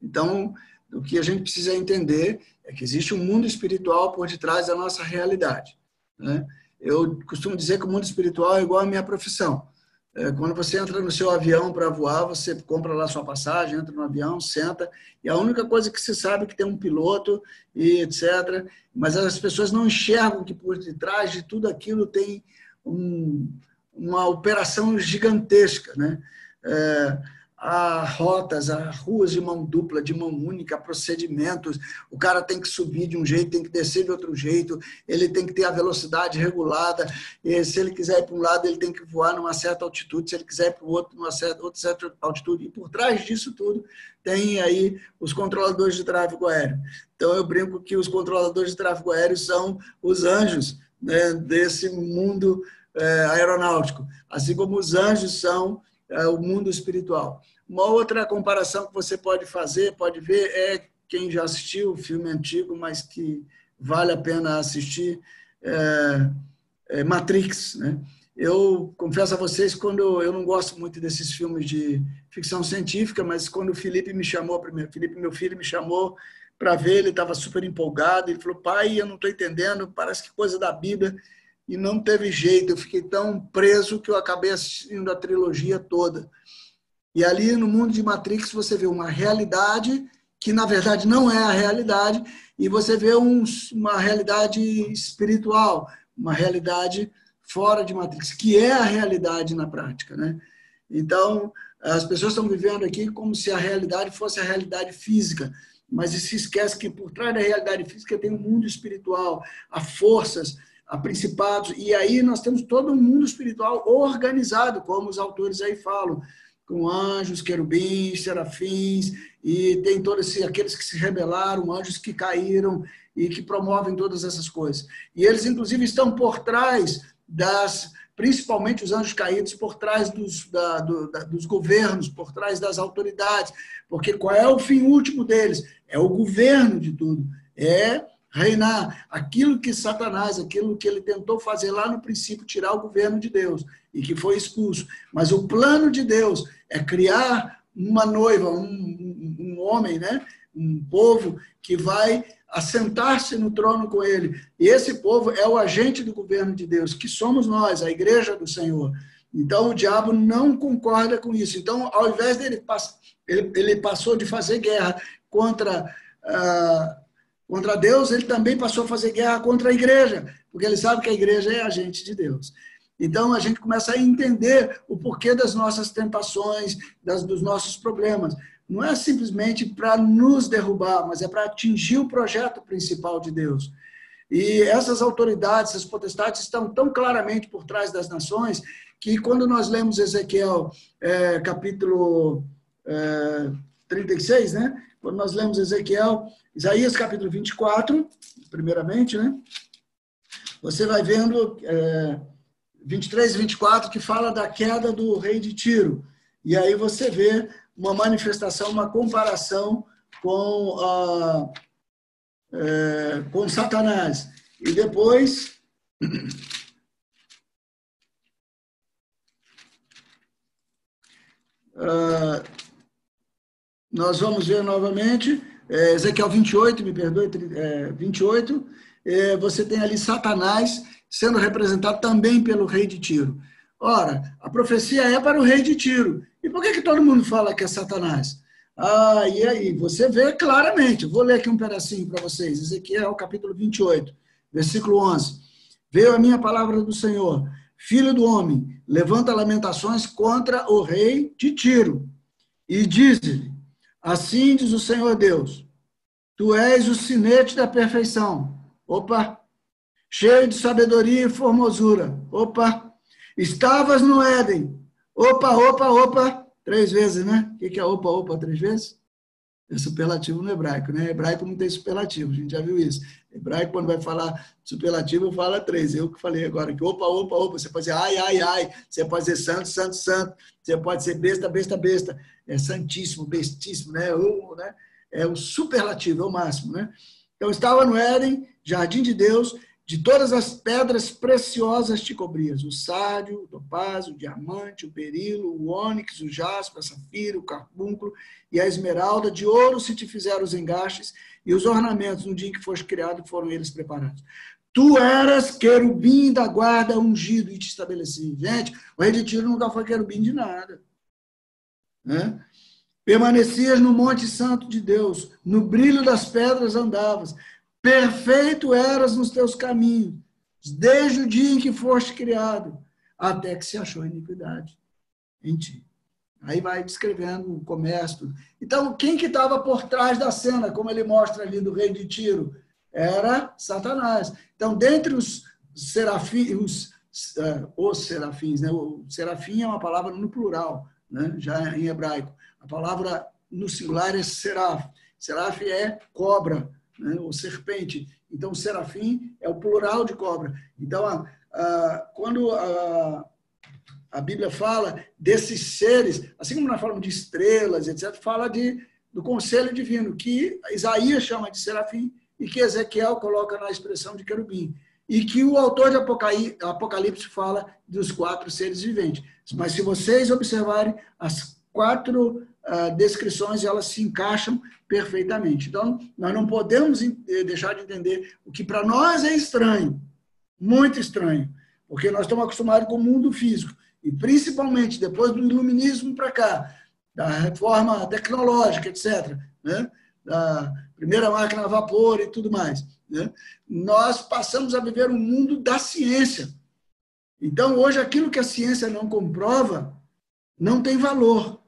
Então, o que a gente precisa entender é que existe um mundo espiritual por detrás da nossa realidade. Né? Eu costumo dizer que o mundo espiritual é igual à minha profissão. É, quando você entra no seu avião para voar, você compra lá sua passagem, entra no avião, senta, e a única coisa que você sabe é que tem um piloto e etc. Mas as pessoas não enxergam que por detrás de tudo aquilo tem um, uma operação gigantesca, né? É, há rotas, há ruas de mão dupla, de mão única, procedimentos. O cara tem que subir de um jeito, tem que descer de outro jeito, ele tem que ter a velocidade regulada. E se ele quiser ir para um lado, ele tem que voar numa certa altitude, se ele quiser ir para o outro, numa certa, outra certa altitude. E por trás disso tudo, tem aí os controladores de tráfego aéreo. Então, eu brinco que os controladores de tráfego aéreo são os anjos né, desse mundo aeronáutico, assim como os anjos são é, o mundo espiritual. Uma outra comparação que você pode fazer, pode ver, é quem já assistiu o filme antigo, mas que vale a pena assistir, é, é Matrix. Né? Eu confesso a vocês, quando eu não gosto muito desses filmes de ficção científica, mas quando o Felipe me chamou, primeiro, Felipe, meu filho, me chamou para ver, ele estava super empolgado, ele falou, pai, eu não estou entendendo, parece que coisa da Bíblia, e não teve jeito, eu fiquei tão preso que eu acabei assistindo a trilogia toda. E ali no mundo de Matrix você vê uma realidade que na verdade não é a realidade e você vê um, uma realidade espiritual, uma realidade fora de Matrix, que é a realidade na prática, né? Então, as pessoas estão vivendo aqui como se a realidade fosse a realidade física, mas se esquece que por trás da realidade física tem um mundo espiritual, há forças, há principados, e aí nós temos todo um mundo espiritual organizado, como os autores aí falam com anjos, querubins, serafins, e tem todos aqueles que se rebelaram, anjos que caíram e que promovem todas essas coisas. E eles, inclusive, estão por trás das, principalmente os anjos caídos, por trás dos, da, do, da, dos governos, por trás das autoridades, porque qual é o fim último deles? É o governo de tudo, é reinar. Aquilo que Satanás, aquilo que ele tentou fazer lá no princípio, tirar o governo de Deus e que foi expulso. Mas o plano de Deus é criar uma noiva, um, um homem, né? um povo que vai assentar-se no trono com ele. E esse povo é o agente do governo de Deus, que somos nós, a igreja do Senhor. Então o diabo não concorda com isso. Então, ao invés dele ele, ele passou de fazer guerra contra ah, contra Deus, ele também passou a fazer guerra contra a igreja, porque ele sabe que a igreja é agente de Deus. Então a gente começa a entender o porquê das nossas tentações, das, dos nossos problemas. Não é simplesmente para nos derrubar, mas é para atingir o projeto principal de Deus. E essas autoridades, essas potestades estão tão claramente por trás das nações que quando nós lemos Ezequiel é, capítulo é, 36, né? Quando nós lemos Ezequiel, Isaías capítulo 24, primeiramente, né? Você vai vendo é, 23 e 24 que fala da queda do rei de Tiro. E aí você vê uma manifestação, uma comparação com, a, é, com Satanás. E depois. Uh, (clears throat) nós vamos ver novamente, é, Ezequiel 28, me perdoe, é, 28, é, você tem ali Satanás sendo representado também pelo rei de Tiro. Ora, a profecia é para o rei de Tiro. E por que, que todo mundo fala que é Satanás? Ah, e aí? Você vê claramente. Vou ler aqui um pedacinho para vocês. Ezequiel, capítulo 28, versículo 11. Veio a minha palavra do Senhor. Filho do homem, levanta lamentações contra o rei de Tiro. E diz-lhe, assim diz o Senhor Deus, tu és o sinete da perfeição. Opa! Cheio de sabedoria e formosura. Opa! Estavas no Éden. Opa, opa, opa. Três vezes, né? O que é opa, opa, três vezes? É superlativo no hebraico, né? Hebraico não tem superlativo, a gente já viu isso. Hebraico, quando vai falar superlativo, fala três. Eu que falei agora que opa, opa, opa. Você pode dizer ai, ai, ai. Você pode dizer santo, santo, santo. Você pode ser besta, besta, besta. É santíssimo, bestíssimo, né? O, né? É o superlativo, é o máximo, né? Então, estava no Éden, jardim de Deus, de todas as pedras preciosas te cobrias: o sádio, o topázio, o diamante, o berilo, o ônix, o jaspe, a safira, o carbúnculo e a esmeralda. De ouro se te fizeram os engastes e os ornamentos no dia em que foste criado foram eles preparados. Tu eras querubim da guarda ungido e te estabeleci. Gente, o rei de Tiro nunca foi querubim de nada. Né? Permanecias no Monte Santo de Deus, no brilho das pedras andavas. Perfeito eras nos teus caminhos, desde o dia em que foste criado, até que se achou iniquidade em ti. Aí vai descrevendo o comércio. Então, quem que estava por trás da cena, como ele mostra ali do rei de Tiro? Era Satanás. Então, dentre os serafins, os, uh, os serafins, né? o serafim é uma palavra no plural, né? já em hebraico. A palavra no singular é seraf. Seraf é cobra, né, ou serpente. Então, serafim é o plural de cobra. Então, a, a, quando a, a Bíblia fala desses seres, assim como nós falamos de estrelas, etc., fala de, do conselho divino, que Isaías chama de serafim e que Ezequiel coloca na expressão de querubim. E que o autor de Apocalipse fala dos quatro seres viventes. Mas se vocês observarem, as quatro uh, descrições elas se encaixam perfeitamente. Então, nós não podemos eh, deixar de entender o que para nós é estranho, muito estranho, porque nós estamos acostumados com o mundo físico, e principalmente depois do iluminismo para cá, da reforma tecnológica, etc., né? da primeira máquina a vapor e tudo mais, né? nós passamos a viver um mundo da ciência. Então, hoje, aquilo que a ciência não comprova não tem valor.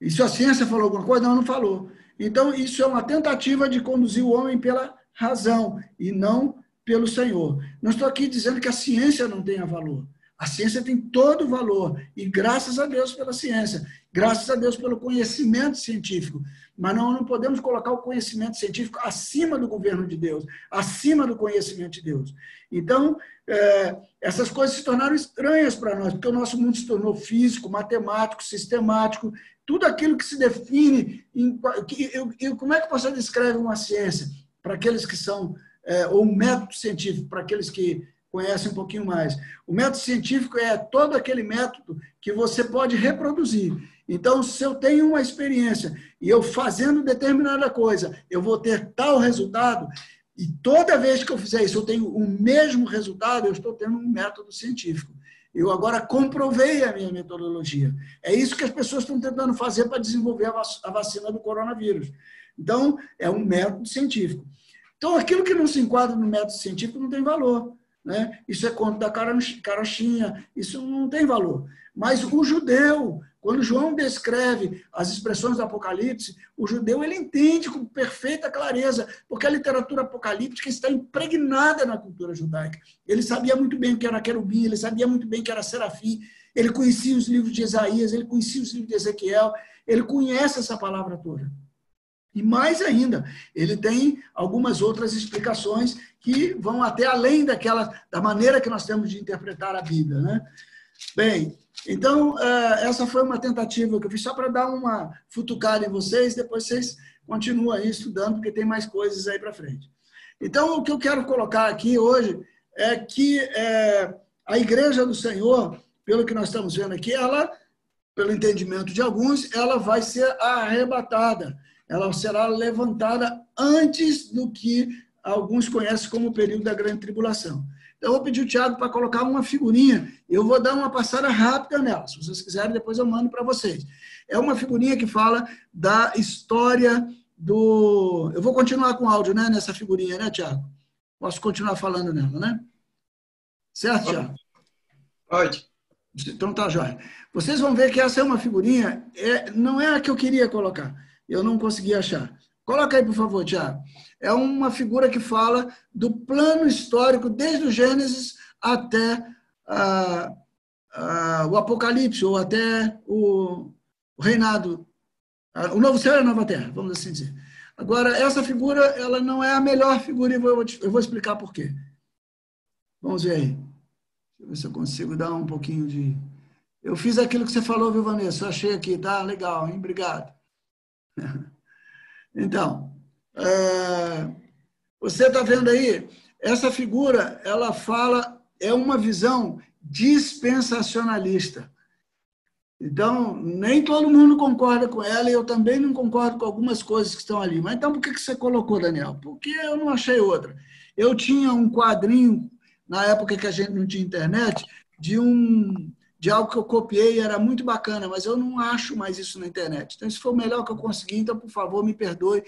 E se a ciência falou alguma coisa, não, não falou. Então, isso é uma tentativa de conduzir o homem pela razão e não pelo Senhor. Não estou aqui dizendo que a ciência não tenha valor. A ciência tem todo o valor. E graças a Deus pela ciência. Graças a Deus pelo conhecimento científico. Mas não, não podemos colocar o conhecimento científico acima do governo de Deus, acima do conhecimento de Deus. Então, é, essas coisas se tornaram estranhas para nós, porque o nosso mundo se tornou físico, matemático, sistemático, tudo aquilo que se define. Em, que, eu, eu, como é que você descreve uma ciência para aqueles que são, é, ou um método científico para aqueles que conhecem um pouquinho mais? O método científico é todo aquele método que você pode reproduzir. Então, se eu tenho uma experiência e eu fazendo determinada coisa, eu vou ter tal resultado, e toda vez que eu fizer isso, eu tenho o mesmo resultado, eu estou tendo um método científico. Eu agora comprovei a minha metodologia. É isso que as pessoas estão tentando fazer para desenvolver a vacina do coronavírus. Então, é um método científico. Então, aquilo que não se enquadra no método científico não tem valor. Né? Isso é conta da carochinha, isso não tem valor. Mas o judeu, quando João descreve as expressões do Apocalipse, o judeu ele entende com perfeita clareza, porque a literatura apocalíptica está impregnada na cultura judaica. Ele sabia muito bem o que era querubim, ele sabia muito bem o que era serafim, ele conhecia os livros de Isaías, ele conhecia os livros de Ezequiel, ele conhece essa palavra toda. E mais ainda, ele tem algumas outras explicações que vão até além daquela da maneira que nós temos de interpretar a Bíblia, né? Bem, então, é, essa foi uma tentativa que eu fiz só para dar uma futucada em vocês, depois vocês continuam aí estudando, porque tem mais coisas aí para frente. Então, o que eu quero colocar aqui hoje é que é, a Igreja do Senhor, pelo que nós estamos vendo aqui, ela, pelo entendimento de alguns, ela vai ser arrebatada, ela será levantada antes do que alguns conhecem como o período da grande tribulação. Então, eu vou pedir o Tiago para colocar uma figurinha. Eu vou dar uma passada rápida nela. Se vocês quiserem, depois eu mando para vocês. É uma figurinha que fala da história do. Eu vou continuar com o áudio, né? Nessa figurinha, né, Tiago? Posso continuar falando nela, né? Certo, Tiago? Pode. Então tá, jóia. Vocês vão ver que essa é uma figurinha, é, não é a que eu queria colocar. Eu não consegui achar. Coloca aí, por favor, Tiago. É uma figura que fala do plano histórico desde o Gênesis até ah, ah, o Apocalipse, ou até o, o reinado, ah, o novo céu e a nova terra, vamos assim dizer. Agora, essa figura, ela não é a melhor figura, e eu vou, eu vou explicar por quê. Vamos ver aí. Deixa eu ver se eu consigo dar um pouquinho de... Eu fiz aquilo que você falou, viu, Vanessa? Eu achei aqui, tá? Legal, hein? Obrigado. (laughs) Então, é, você está vendo aí, essa figura, ela fala, é uma visão dispensacionalista. Então, nem todo mundo concorda com ela e eu também não concordo com algumas coisas que estão ali. Mas então, por que você colocou, Daniel? Porque eu não achei outra. Eu tinha um quadrinho, na época que a gente não tinha internet, de um de algo que eu copiei era muito bacana, mas eu não acho mais isso na internet. Então, isso foi o melhor que eu consegui, então, por favor, me perdoe,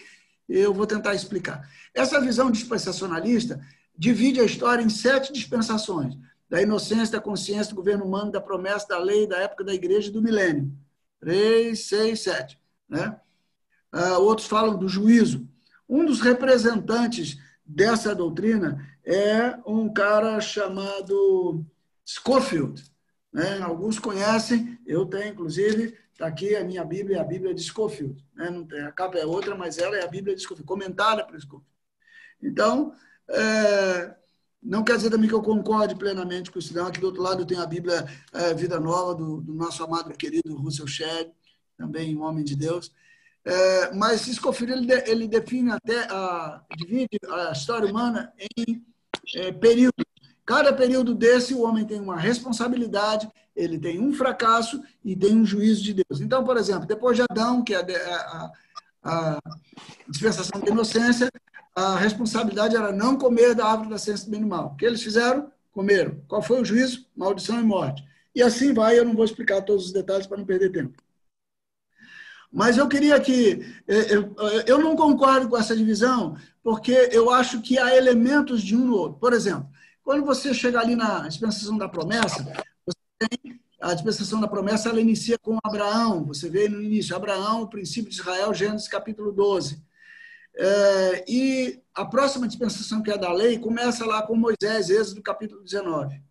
eu vou tentar explicar. Essa visão dispensacionalista divide a história em sete dispensações: da inocência, da consciência, do governo humano, da promessa, da lei, da época da igreja e do milênio. Três, seis, sete. Né? Uh, outros falam do juízo. Um dos representantes dessa doutrina é um cara chamado Schofield. Né? Alguns conhecem, eu tenho, inclusive, está aqui a minha Bíblia, a Bíblia de Scofield. Né? Tem, a capa é outra, mas ela é a Bíblia de Scofield, comentada por Scofield. Então, é, não quer dizer também que eu concorde plenamente com isso, não. Aqui do outro lado tenho a Bíblia é, Vida Nova, do, do, nosso amado e querido Russell Shedd, também um homem de Deus. É, mas Scofield, ele, ele define até, a, divide a história humana em é, períodos. Cada período desse, o homem tem uma responsabilidade, ele tem um fracasso e tem um juízo de Deus. Então, por exemplo, depois de Adão, que é a, a, a dispensação da inocência, a responsabilidade era não comer da árvore da ciência do do mal. O que eles fizeram? Comeram. Qual foi o juízo? Maldição e morte. E assim vai, eu não vou explicar todos os detalhes para não perder tempo. Mas eu queria que. É, eu, eu não concordo com essa divisão, porque eu acho que há elementos de um no outro. Por exemplo, quando você chega ali na dispensação da promessa, tem a dispensação da promessa, ela inicia com Abraão. Você vê no início, Abraão, o princípio de Israel, Gênesis capítulo 12. É, e a próxima dispensação, que é da lei, começa lá com Moisés, Êxodo capítulo 19.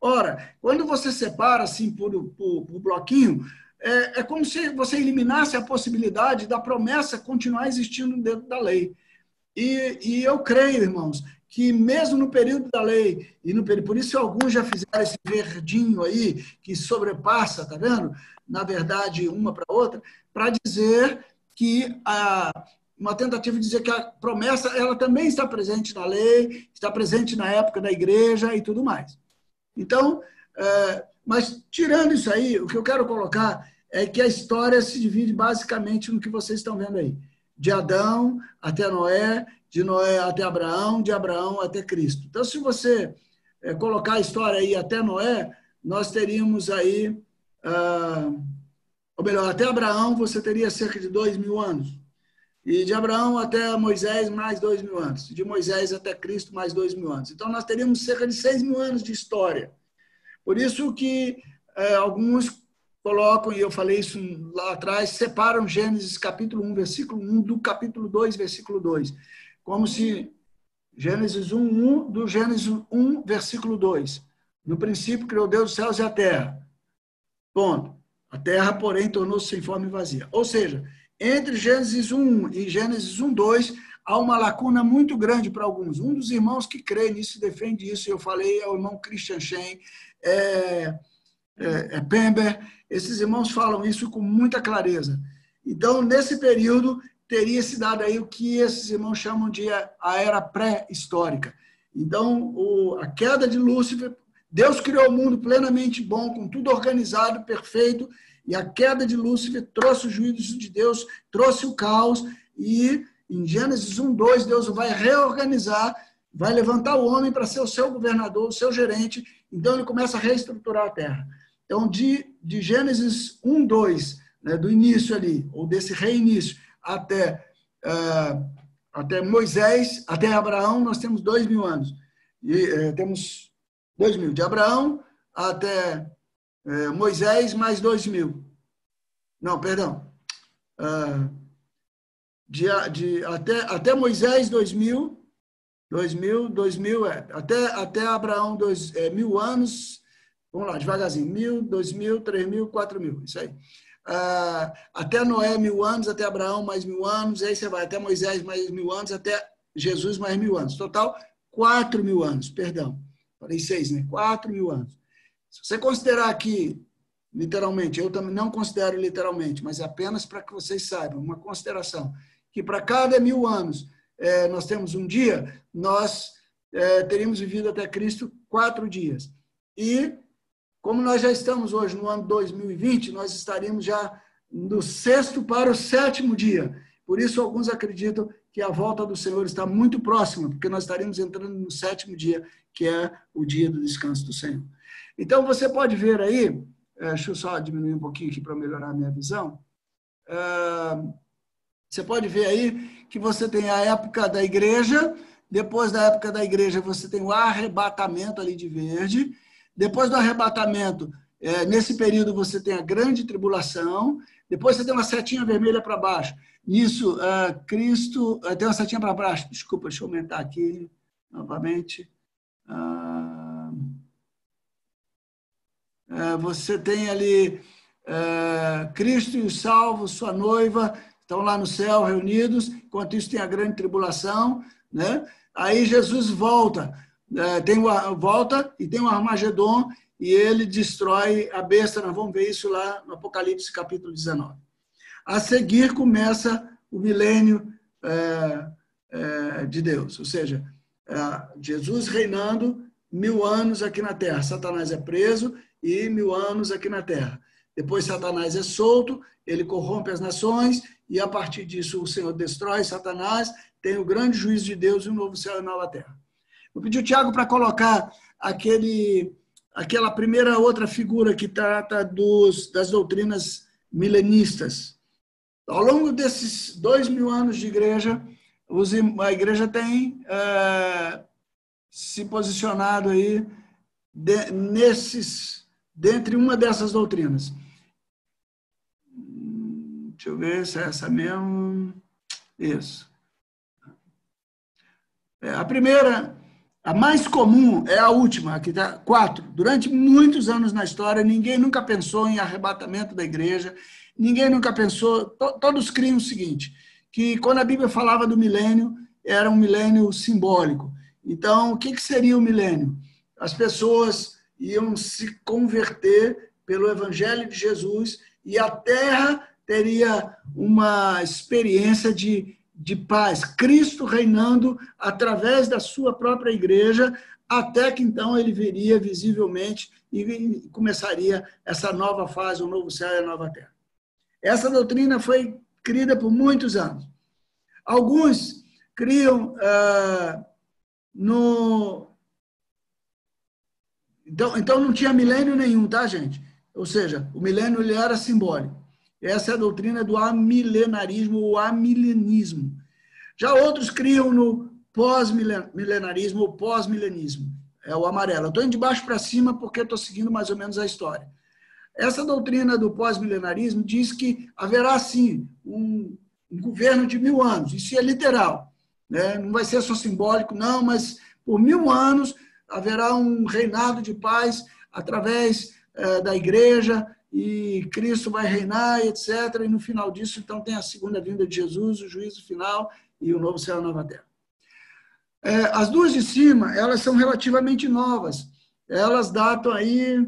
Ora, quando você separa assim por, por, por bloquinho, é, é, como se você eliminasse a possibilidade da promessa continuar existindo dentro da lei. E, e eu creio, irmãos, que mesmo no período da lei, e no período, por isso alguns já fizeram esse verdinho aí, que sobrepassa, tá vendo? Na verdade, uma para outra, para dizer que a, uma tentativa de dizer que a promessa ela também está presente na lei, está presente na época da igreja e tudo mais. Então, é, mas tirando isso aí, o que eu quero colocar é que a história se divide basicamente no que vocês estão vendo aí. De Adão até Noé de Noé até Abraão, de Abraão até Cristo. Então, se você é, colocar a história aí até Noé, nós teríamos aí, ah, ou melhor, até Abraão você teria cerca de dois mil anos. E de Abraão até Moisés, mais dois mil anos. De Moisés até Cristo, mais dois mil anos. Então, nós teríamos cerca de seis mil anos de história. Por isso que é, alguns colocam, e eu falei isso lá atrás, separam Gênesis capítulo 1, versículo 1, do capítulo 2, versículo 2 como se Gênesis 1, 1 do Gênesis 1, versículo 2. No princípio criou Deus os céus e a terra. Ponto. A terra, porém, tornou-se sem forma e vazia. Ou seja, entre Gênesis 1 e Gênesis 1, 2, há uma lacuna muito grande para alguns. Um dos irmãos que crê nisso, defende isso, eu falei, é o irmão Christian Shen. É, é, é Pember, esses irmãos falam isso com muita clareza. Então, nesse período, teria se dado aí o que esses irmãos chamam de a era pré-histórica. Então, o, a queda de Lúcifer, Deus criou o mundo plenamente bom, com tudo organizado, perfeito, e a queda de Lúcifer trouxe o juízo de Deus, trouxe o caos, e em Gênesis 1, 2, Deus vai reorganizar, vai levantar o homem para ser o seu governador, o seu gerente, então ele começa a reestruturar a terra. Então, de, de Gênesis 1, 2, né, do início ali, ou desse reinício, até, uh, até Moisés, até Abraão, nós temos dois mil anos. E uh, temos dois mil. De Abraão até uh, Moisés, mais dois mil. Não, perdão. de, de, até, até Moisés, dois mil. Dois mil, dois mil, é. Até, até Abraão, dois, é, mil anos. Vamos lá, devagarzinho. Mil, dois mil, três mil, quatro mil. Isso aí. Uh, até Noé mil anos, até Abraão mais mil anos, aí você vai até Moisés mais mil anos, até Jesus mais mil anos. Total, quatro mil anos, perdão. Falei seis, né? Quatro mil anos. Se você considerar aqui, literalmente, eu também não considero literalmente, mas apenas para que vocês saibam, uma consideração, que para cada mil anos é, nós temos um dia, nós é, teríamos vivido até Cristo quatro dias. E como nós já estamos hoje no ano 2020, nós estaríamos já do sexto para o sétimo dia. Por isso, alguns acreditam que a volta do Senhor está muito próxima, porque nós estaríamos entrando no sétimo dia, que é o dia do descanso do Senhor. Então, você pode ver aí, é, deixa eu só diminuir um pouquinho aqui para melhorar a minha visão. É, você pode ver aí que você tem a época da igreja, depois da época da igreja, você tem o arrebatamento ali de verde, depois do arrebatamento, é, nesse período você tem a grande tribulação. Depois você tem uma setinha vermelha para baixo. Nisso, é, Cristo. É, tem uma setinha para baixo. Desculpa, deixa eu aumentar aqui novamente. É, você tem ali Cristo e os salvos, sua noiva, estão lá no céu reunidos. Enquanto isso, tem a grande tribulação. Né? Aí Jesus volta é, tem uma volta e tem o Armagedon e ele destrói a besta. Nós vamos ver isso lá no Apocalipse capítulo 19. A seguir começa o milênio é, é, de Deus, ou seja, é, Jesus reinando mil anos aqui na terra. Satanás é preso e mil anos aqui na terra. Depois Satanás é solto, ele corrompe as nações e a partir disso o Senhor destrói Satanás, tem o grande juízo de Deus e o novo céu e nova terra. Vou pedir o Tiago para colocar aquele, aquela primeira outra figura que trata dos, das doutrinas milenistas. Ao longo desses dois mil anos de igreja, a igreja tem é, se posicionado aí de, nesses, dentre uma dessas doutrinas. Deixa eu ver se é essa mesmo. Isso. É, a primeira a mais comum é a última, que está quatro. Durante muitos anos na história, ninguém nunca pensou em arrebatamento da igreja, ninguém nunca pensou. To, todos criam o seguinte: que quando a Bíblia falava do milênio, era um milênio simbólico. Então, o que, que seria o milênio? As pessoas iam se converter pelo Evangelho de Jesus e a terra teria uma experiência de de paz, Cristo reinando através da sua própria igreja, até que então ele viria visivelmente e começaria essa nova fase, o novo céu e a nova terra. Essa doutrina foi criada por muitos anos. Alguns criam ah, no. Então, então não tinha milênio nenhum, tá, gente? Ou seja, o milênio ele era simbólico. Essa é a doutrina do amilenarismo ou amilenismo. Já outros criam no pós-milenarismo ou pós-milenismo. É o amarelo. estou indo de baixo para cima porque estou seguindo mais ou menos a história. Essa doutrina do pós-milenarismo diz que haverá, sim, um, um, governo de mil anos. Isso é literal. Né? Não vai ser só simbólico, não, mas por mil anos haverá um reinado de paz através eh, da igreja, e Cristo vai reinar, etc. E no final disso, então, tem a segunda vinda de Jesus, o juízo final e o novo céu e a nova terra. É, as duas de cima, elas são relativamente novas. Elas datam aí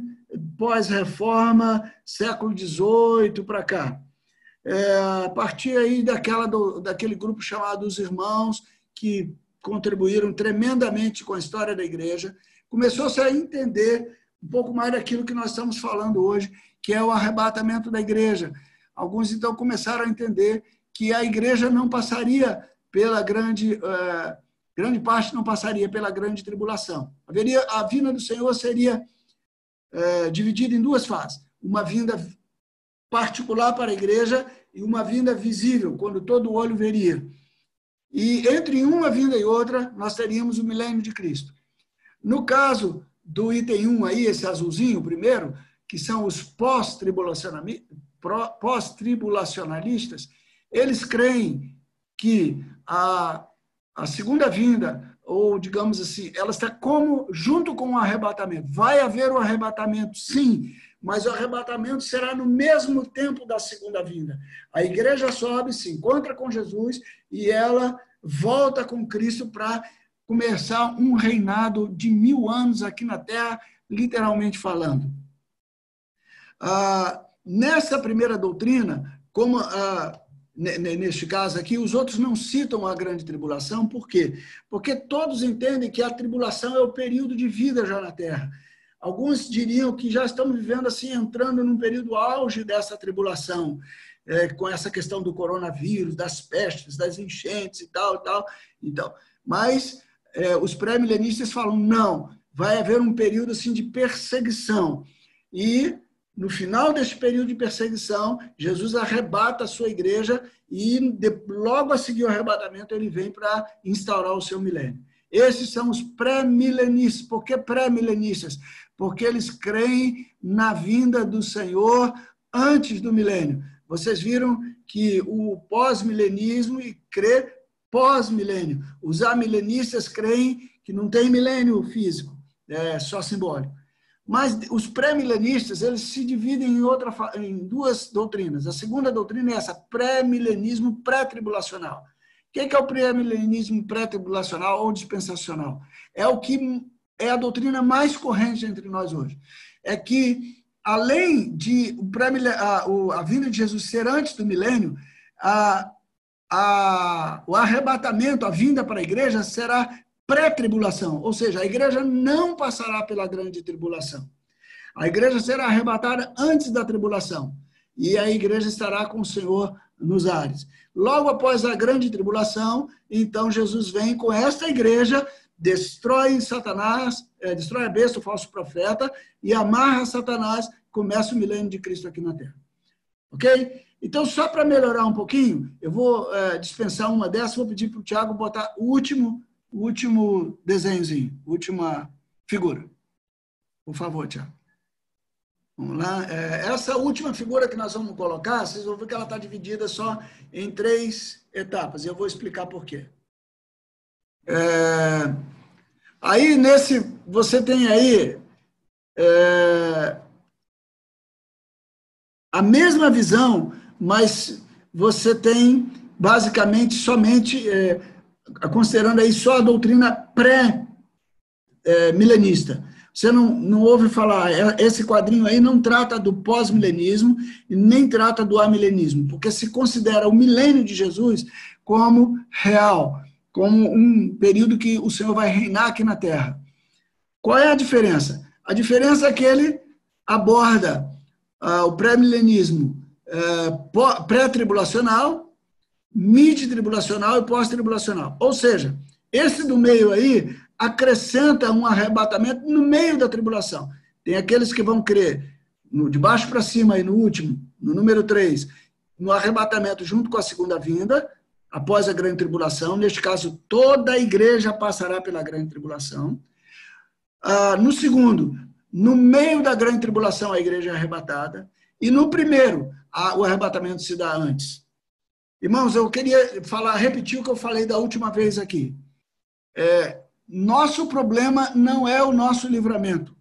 pós-reforma, século XVIII para cá. É, a partir aí daquela do, daquele grupo chamado Os Irmãos, que contribuíram tremendamente com a história da igreja, começou-se a entender um pouco mais daquilo que nós estamos falando hoje, que é o arrebatamento da igreja. Alguns então começaram a entender que a igreja não passaria pela grande uh, grande parte não passaria pela grande tribulação. Haveria a vinda do Senhor seria uh, dividida em duas fases: uma vinda particular para a igreja e uma vinda visível, quando todo olho veria. E entre uma vinda e outra, nós teríamos o milênio de Cristo. No caso do item 1 aí, esse azulzinho primeiro, que são os pós-tribulacionalistas, eles creem que a, a segunda vinda, ou digamos assim, ela está como junto com o arrebatamento. Vai haver o arrebatamento, sim, mas o arrebatamento será no mesmo tempo da segunda vinda. A igreja sobe, se encontra com Jesus e ela volta com Cristo para começar um reinado de mil anos aqui na Terra, literalmente falando. Ah, nessa primeira doutrina, como ah, neste caso aqui, os outros não citam a grande tribulação, por quê? Porque todos entendem que a tribulação é o período de vida já na Terra. Alguns diriam que já estamos vivendo assim, entrando num período auge dessa tribulação, é, com essa questão do coronavírus, das pestes, das enchentes e tal, e tal. Então, mas é, os pré-milenistas falam, não, vai haver um período assim de perseguição. E no final deste período de perseguição, Jesus arrebata a sua igreja e logo a seguir o arrebatamento ele vem para instaurar o seu milênio. Esses são os pré-milenistas. Por que pré-milenistas? Porque eles creem na vinda do Senhor antes do milênio. Vocês viram que o pós-milenismo e crê pós-milênio. Os amilenistas creem que não tem milênio físico, é só simbólico. Mas os pré-milenistas, eles se dividem em, outra, em duas doutrinas. A segunda doutrina é essa, pré-milenismo pré-tribulacional. O que é, o pré-milenismo pré-tribulacional ou dispensacional? É o que é a doutrina mais corrente entre nós hoje. É que, além de a, a vinda de Jesus ser antes do milênio, a, a, o arrebatamento, a vinda para a igreja será pré-tribulação, ou seja, a igreja não passará pela grande tribulação. A igreja será arrebatada antes da tribulação e a igreja estará com o Senhor nos ares. Logo após a grande tribulação, então Jesus vem com esta igreja, destrói Satanás, é, destrói a besta, o falso profeta, e amarra Satanás, começa o milênio de Cristo aqui na terra. Ok? Então, só para melhorar um pouquinho, eu vou é, dispensar uma dessas, vou pedir para o Tiago botar o último último desenhozinho, última figura. Por favor, Tiago. Vamos lá. É, essa última figura que nós vamos colocar, vocês vão ver que ela está dividida só em três etapas. E eu vou explicar por quê. É, aí, nesse, você tem aí é, a mesma visão, mas você tem basicamente somente é, considerando aí só a doutrina pré-milenista. Você não, não ouve falar, é, esse quadrinho aí não trata do pós-milenismo e nem trata do amilenismo, porque se considera o milênio de Jesus como real, como um período que o Senhor vai reinar aqui na Terra. Qual é a diferença? A diferença é que ele aborda uh, o pré-milenismo uh, pré-tribulacional mid-tribulacional e pós-tribulacional. Ou seja, esse do meio aí acrescenta um arrebatamento no meio da tribulação. Tem aqueles que vão crer no, de baixo para cima aí no último, no número 3, no arrebatamento junto com a segunda vinda, após a grande tribulação. Neste caso, toda a igreja passará pela grande tribulação. Ah, no segundo, no meio da grande tribulação, a igreja é arrebatada. E no primeiro, a, o arrebatamento se dá antes. Irmãos, eu queria falar, repetir o que eu falei da última vez aqui. É, nosso problema não é o nosso livramento.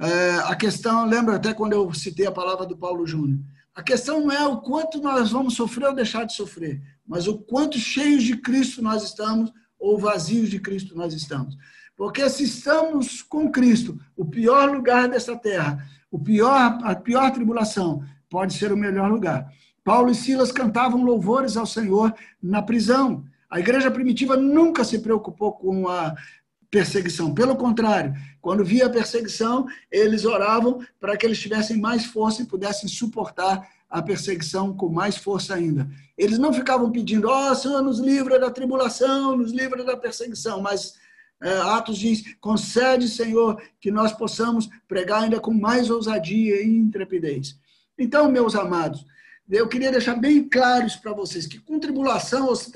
É, a questão, lembra até quando eu citei a palavra do Paulo Júnior. A questão não é o quanto nós vamos sofrer ou deixar de sofrer, mas o quanto cheios de Cristo nós estamos ou vazios de Cristo nós estamos. Porque se estamos com Cristo, o pior lugar dessa terra, o pior, a pior tribulação, pode ser o melhor lugar. Paulo e Silas cantavam louvores ao Senhor na prisão. A igreja primitiva nunca se preocupou com a perseguição. Pelo contrário, quando via a perseguição, eles oravam para que eles tivessem mais força e pudessem suportar a perseguição com mais força ainda. Eles não ficavam pedindo, ó oh, Senhor, nos livra da tribulação, nos livra da perseguição, mas é, Atos diz, concede, Senhor, que nós possamos pregar ainda com mais ousadia e intrepidez. Então, meus amados, eu queria deixar bem claro isso para vocês, que com tribulação ou sem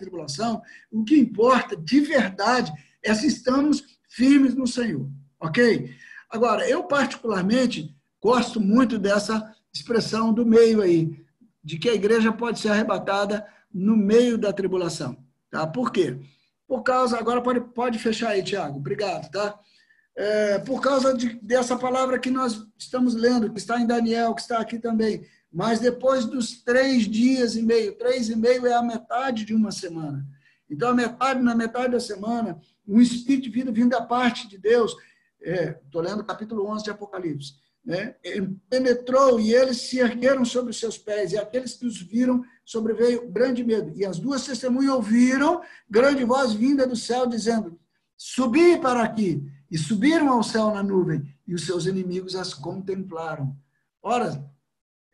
tribulação, o que importa de verdade é se estamos firmes no Senhor, ok? Agora, eu particularmente gosto muito dessa expressão do meio aí, de que a igreja pode ser arrebatada no meio da tribulação, tá? Por quê? Por causa, agora pode, pode fechar aí, Tiago, obrigado, tá? É, por causa de, dessa palavra que nós estamos lendo, que está em Daniel, que está aqui também, mas depois dos três dias e meio, três e meio é a metade de uma semana. Então, a metade, na metade da semana, um espírito de vida vindo da parte de Deus, estou é, lendo o capítulo 11 de Apocalipse, né? penetrou e eles se ergueram sobre os seus pés, e aqueles que os viram sobreveio grande medo. E as duas testemunhas ouviram grande voz vinda do céu, dizendo: Subi para aqui. E subiram ao céu na nuvem, e os seus inimigos as contemplaram. Ora,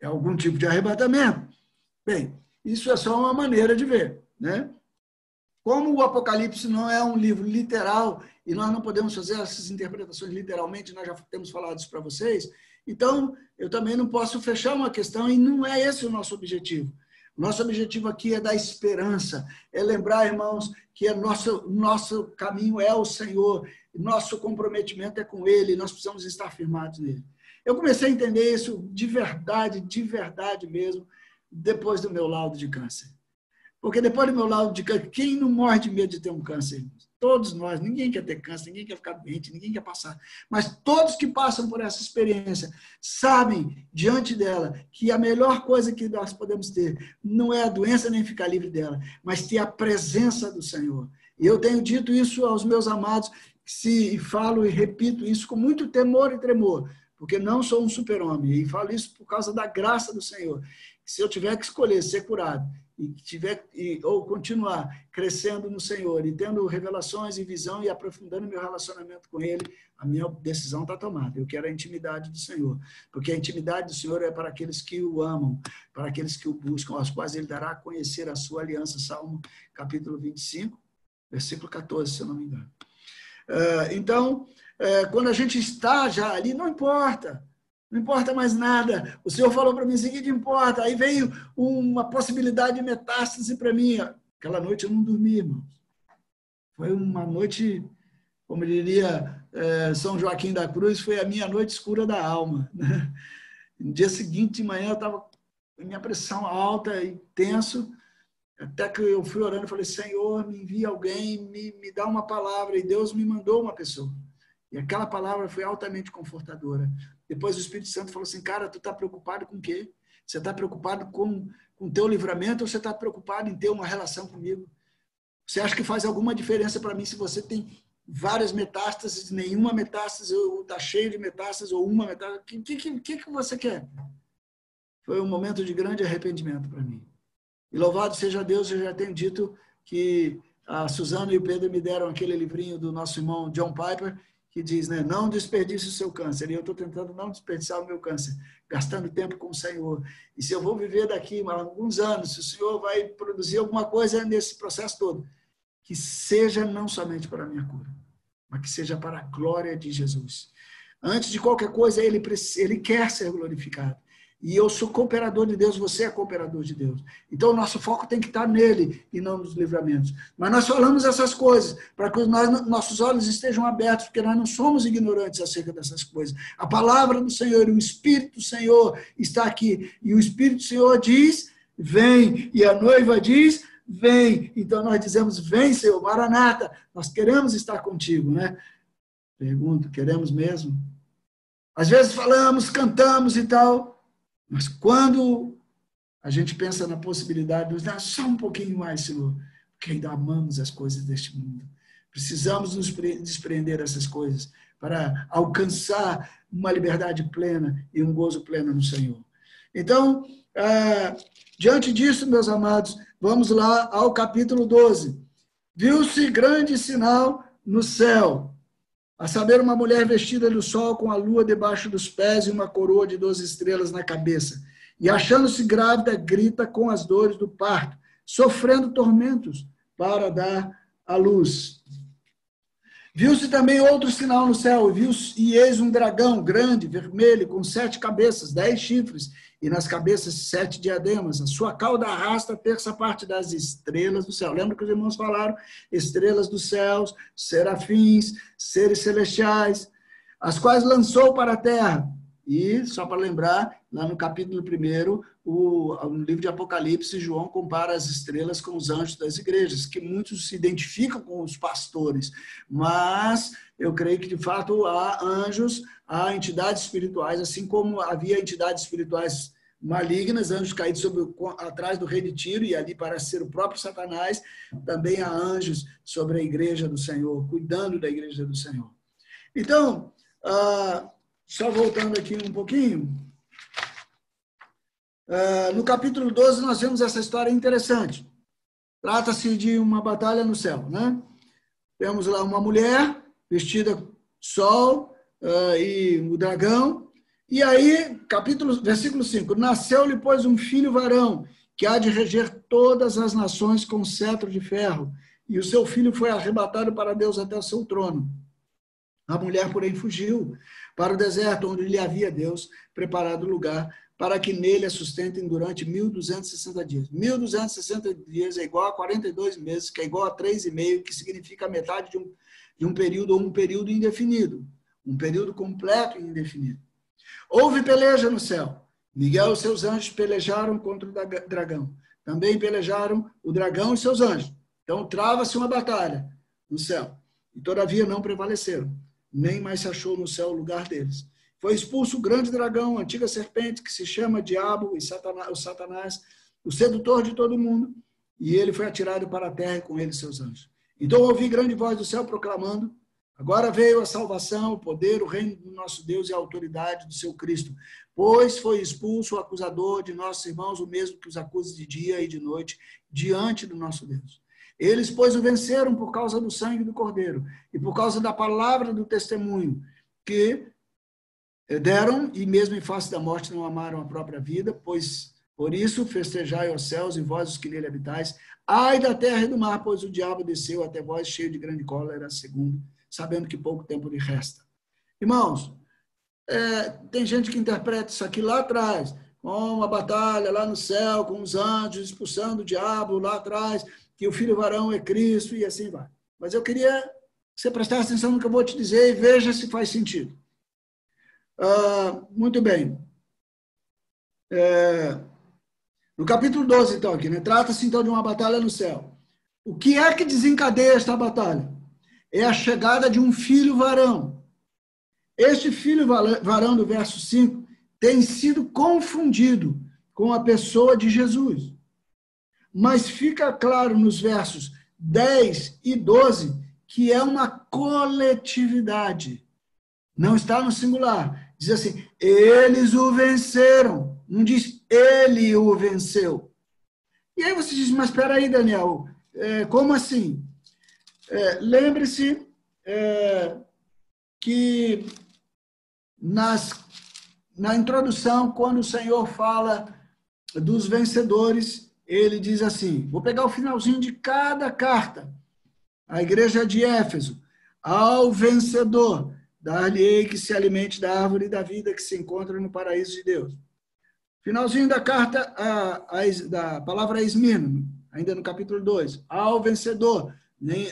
é algum tipo de arrebatamento. Bem, isso é só uma maneira de ver, né? Como o Apocalipse não é um livro literal e nós não podemos fazer essas interpretações literalmente, nós já temos falado isso para vocês, então eu também não posso fechar uma questão e não é esse o nosso objetivo. Nosso objetivo aqui é dar esperança, é lembrar, irmãos, que é nosso, nosso caminho é o Senhor, nosso comprometimento é com Ele, nós precisamos estar firmados nele. Eu comecei a entender isso de verdade, de verdade mesmo, depois do meu laudo de câncer. Porque depois do meu laudo de câncer, quem não morre de medo de ter um câncer? Todos nós, ninguém quer ter câncer, ninguém quer ficar doente, ninguém quer passar. Mas todos que passam por essa experiência sabem, diante dela, que a melhor coisa que nós podemos ter não é a doença nem ficar livre dela, mas ter a presença do Senhor. E eu tenho dito isso aos meus amados, se falo e repito isso com muito temor e tremor, porque não sou um super-homem. E falo isso por causa da graça do Senhor. Se eu tiver que escolher ser curado e tiver e, ou continuar crescendo no Senhor e tendo revelações e visão e aprofundando meu relacionamento com Ele, a minha decisão está tomada. Eu quero a intimidade do Senhor, porque a intimidade do Senhor é para aqueles que o amam, para aqueles que o buscam, aos quais Ele dará a conhecer a sua aliança. Salmo capítulo 25, versículo 14, se eu não me engano. Uh, então, é, quando a gente está já ali, não importa. Não importa mais nada. O Senhor falou para mim, o que importa? Aí veio uma possibilidade de metástase para mim. Aquela noite eu não dormi, irmãos. Foi uma noite, como diria é, São Joaquim da Cruz, foi a minha noite escura da alma. Né? No dia seguinte, de manhã, eu estava com minha pressão alta e tenso. Até que eu fui orando e falei, Senhor, me envia alguém, me, me dá uma palavra. E Deus me mandou uma pessoa. E aquela palavra foi altamente confortadora. Depois o Espírito Santo falou assim, cara, tu está preocupado com o quê? Você está preocupado com o teu livramento ou você está preocupado em ter uma relação comigo? Você acha que faz alguma diferença para mim se você tem várias metástases, nenhuma metástase, ou está cheio de metástases, ou uma metástase? O que, que, que, que você quer? Foi um momento de grande arrependimento para mim. E louvado seja Deus, eu já tenho dito que a Suzana e o Pedro me deram aquele livrinho do nosso irmão John Piper, que diz, né, não desperdice o seu câncer. E eu estou tentando não desperdiçar o meu câncer, gastando tempo com o Senhor. E se eu vou viver daqui alguns anos, se o Senhor vai produzir alguma coisa nesse processo todo, que seja não somente para a minha cura, mas que seja para a glória de Jesus. Antes de qualquer coisa, ele, ele quer ser glorificado. E eu sou cooperador de Deus, você é cooperador de Deus. Então, o nosso foco tem que estar nele e não nos livramentos. Mas nós falamos essas coisas para que nós, nossos olhos estejam abertos, porque nós não somos ignorantes acerca dessas coisas. A palavra do Senhor, o Espírito do Senhor está aqui. E o Espírito do Senhor diz: vem. E a noiva diz: vem. Então, nós dizemos: vem, Senhor, Maranata. Nós queremos estar contigo, né? Pergunto: queremos mesmo? Às vezes falamos, cantamos e tal mas quando a gente pensa na possibilidade de nos dar só um pouquinho mais, Senhor, porque ainda amamos as coisas deste mundo. Precisamos nos desprender dessas coisas para alcançar uma liberdade plena e um gozo pleno no Senhor. Então, é, diante disso, meus amados, vamos lá ao capítulo 12. Viu-se grande sinal no céu, a saber, uma mulher vestida do sol com a lua debaixo dos pés e uma coroa de doze estrelas na cabeça. E achando-se grávida, grita com as dores do parto, sofrendo tormentos para dar à luz. Viu-se também outro sinal no céu, viu e eis um dragão grande, vermelho, com sete cabeças, dez chifres, e nas cabeças sete diademas. A sua cauda arrasta a terça parte das estrelas do céu. Lembra que os irmãos falaram? Estrelas dos céus, serafins, seres celestiais, as quais lançou para a terra. E, só para lembrar, lá no capítulo 1, o, no livro de Apocalipse, João compara as estrelas com os anjos das igrejas, que muitos se identificam com os pastores, mas eu creio que, de fato, há anjos, há entidades espirituais, assim como havia entidades espirituais malignas, anjos caídos sobre, atrás do rei de Tiro, e ali parece ser o próprio Satanás, também há anjos sobre a igreja do Senhor, cuidando da igreja do Senhor. Então, uh, só voltando aqui um pouquinho. Uh, no capítulo 12, nós vemos essa história interessante. Trata-se de uma batalha no céu, né? Temos lá uma mulher vestida sol uh, e o dragão. E aí, capítulo, versículo 5: Nasceu-lhe, pois, um filho varão, que há de reger todas as nações com cetro de ferro. E o seu filho foi arrebatado para Deus até o seu trono. A mulher, porém, fugiu para o deserto, onde lhe havia Deus preparado lugar para que nele a sustentem durante 1.260 dias. 1.260 dias é igual a 42 meses, que é igual a 3,5, que significa metade de um, de um período ou um período indefinido. Um período completo e indefinido. Houve peleja no céu. Miguel e seus anjos pelejaram contra o dragão. Também pelejaram o dragão e seus anjos. Então trava-se uma batalha no céu. E todavia não prevaleceram nem mais se achou no céu o lugar deles. Foi expulso o grande dragão, a antiga serpente, que se chama Diabo e Satanás, o Satanás, o sedutor de todo mundo, e ele foi atirado para a terra com ele seus anjos. Então ouvi grande voz do céu proclamando: Agora veio a salvação, o poder, o reino do nosso Deus e a autoridade do seu Cristo, pois foi expulso o acusador de nossos irmãos, o mesmo que os acusa de dia e de noite, diante do nosso Deus. Eles, pois, o venceram por causa do sangue do Cordeiro e por causa da palavra do testemunho que deram e mesmo em face da morte não amaram a própria vida, pois por isso festejai os céus e vós os que nele habitais. Ai da terra e do mar, pois o diabo desceu até vós cheio de grande cólera, segundo, sabendo que pouco tempo lhe resta. Irmãos, é, tem gente que interpreta isso aqui lá atrás, com uma batalha lá no céu, com os anjos expulsando o diabo lá atrás que o filho varão é Cristo e assim vai. Mas eu queria que você prestasse atenção no que eu vou te dizer e veja se faz sentido. Uh, muito bem. É, no capítulo 12, então, aqui, né? Trata-se então de uma batalha no céu. O que é que desencadeia esta batalha? É a chegada de um filho varão. Este filho varão do verso 5 tem sido confundido com a pessoa de Jesus mas fica claro nos versos 10 e 12 que é uma coletividade. Não está no singular. Diz assim: eles o venceram. Não diz ele o venceu. E aí você diz: mas espera aí, Daniel, é, como assim? É, Lembre-se é, que nas, na introdução, quando o Senhor fala dos vencedores, ele diz assim: vou pegar o finalzinho de cada carta. A igreja de Éfeso, ao vencedor, dar-lhe-ei que se alimente da árvore da vida que se encontra no paraíso de Deus. Finalzinho da carta, a, a, da palavra a Esmirno, ainda no capítulo 2. Ao vencedor, nem,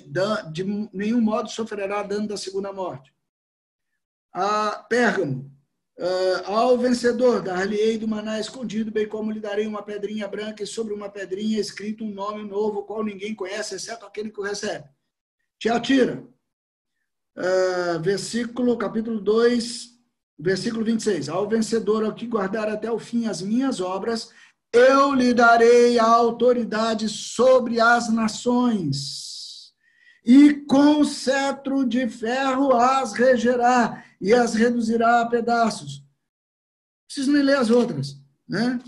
de nenhum modo sofrerá dano da segunda morte. A Pérgamo, Uh, ao vencedor, dar-lhe-ei do maná escondido, bem como lhe darei uma pedrinha branca e sobre uma pedrinha escrito um nome novo, qual ninguém conhece, exceto aquele que o recebe. Tiatira, uh, versículo, capítulo 2, versículo 26. Ao vencedor, ao que guardar até o fim as minhas obras, eu lhe darei a autoridade sobre as nações, e com cetro de ferro as regerá e as reduzirá a pedaços. Preciso nem ler as outras, né?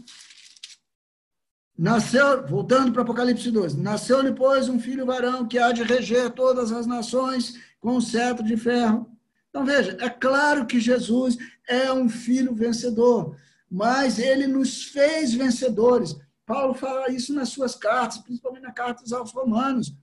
Nasceu, voltando para Apocalipse 12, nasceu-lhe, pois, um filho varão que há de reger todas as nações com cetro de ferro. Então, veja, é claro que Jesus é um filho vencedor, mas ele nos fez vencedores. Paulo fala isso nas suas cartas, principalmente na carta aos Romanos.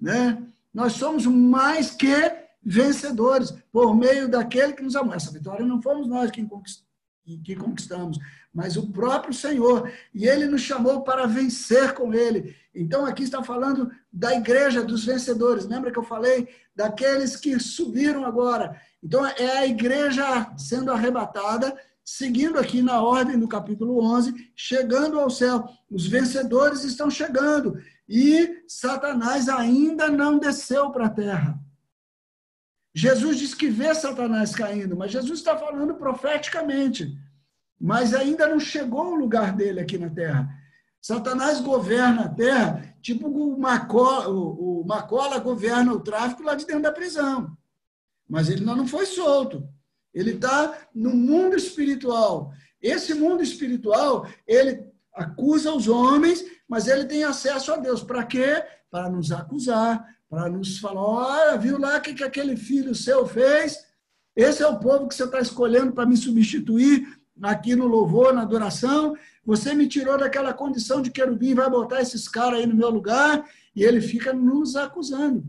Né? Nós somos mais que vencedores por meio daquele que nos amou. Essa vitória não fomos nós que conquistamos, mas o próprio Senhor. E ele nos chamou para vencer com ele. Então, aqui está falando da igreja dos vencedores. Lembra que eu falei daqueles que subiram agora? Então, é a igreja sendo arrebatada seguindo aqui na ordem do capítulo 11, chegando ao céu. Os vencedores estão chegando e Satanás ainda não desceu para a terra. Jesus diz que vê Satanás caindo, mas Jesus está falando profeticamente. Mas ainda não chegou o lugar dele aqui na terra. Satanás governa a terra, tipo o Macola, o Macola governa o tráfico lá de dentro da prisão. Mas ele não foi solto. Ele está no mundo espiritual. Esse mundo espiritual, ele acusa os homens, mas ele tem acesso a Deus. Para quê? Para nos acusar, para nos falar: olha, viu lá o que, que aquele filho seu fez? Esse é o povo que você está escolhendo para me substituir aqui no louvor, na adoração. Você me tirou daquela condição de querubim, vai botar esses caras aí no meu lugar, e ele fica nos acusando.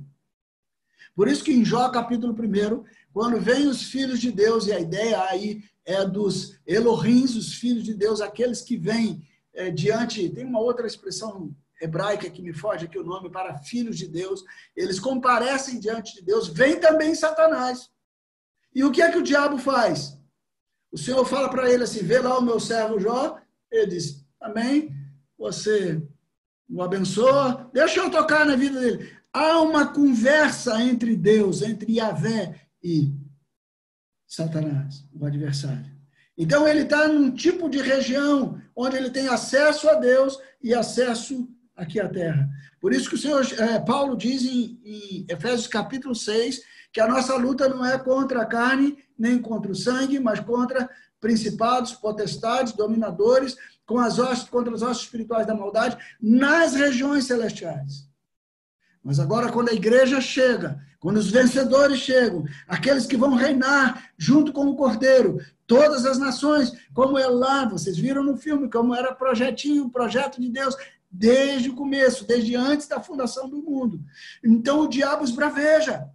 Por isso que em Jó, capítulo 1, quando vêm os filhos de Deus, e a ideia aí é dos Elohims, os filhos de Deus, aqueles que vêm é, diante, tem uma outra expressão hebraica que me foge aqui o nome, para filhos de Deus, eles comparecem diante de Deus, vem também Satanás. E o que é que o diabo faz? O Senhor fala para ele assim: vê lá o meu servo Jó. Ele diz: Amém. Você o abençoa, deixa eu tocar na vida dele. Há uma conversa entre Deus, entre Yahvé e Satanás, o adversário. Então ele está num tipo de região onde ele tem acesso a Deus e acesso aqui à terra. Por isso que o Senhor é, Paulo diz em, em Efésios capítulo 6 que a nossa luta não é contra a carne nem contra o sangue, mas contra principados, potestades, dominadores, com as hostes, contra as hostes espirituais da maldade nas regiões celestiais. Mas agora, quando a igreja chega, quando os vencedores chegam, aqueles que vão reinar junto com o Cordeiro, todas as nações, como é lá, vocês viram no filme, como era projetinho, projeto de Deus, desde o começo, desde antes da fundação do mundo. Então o diabo esbraveja.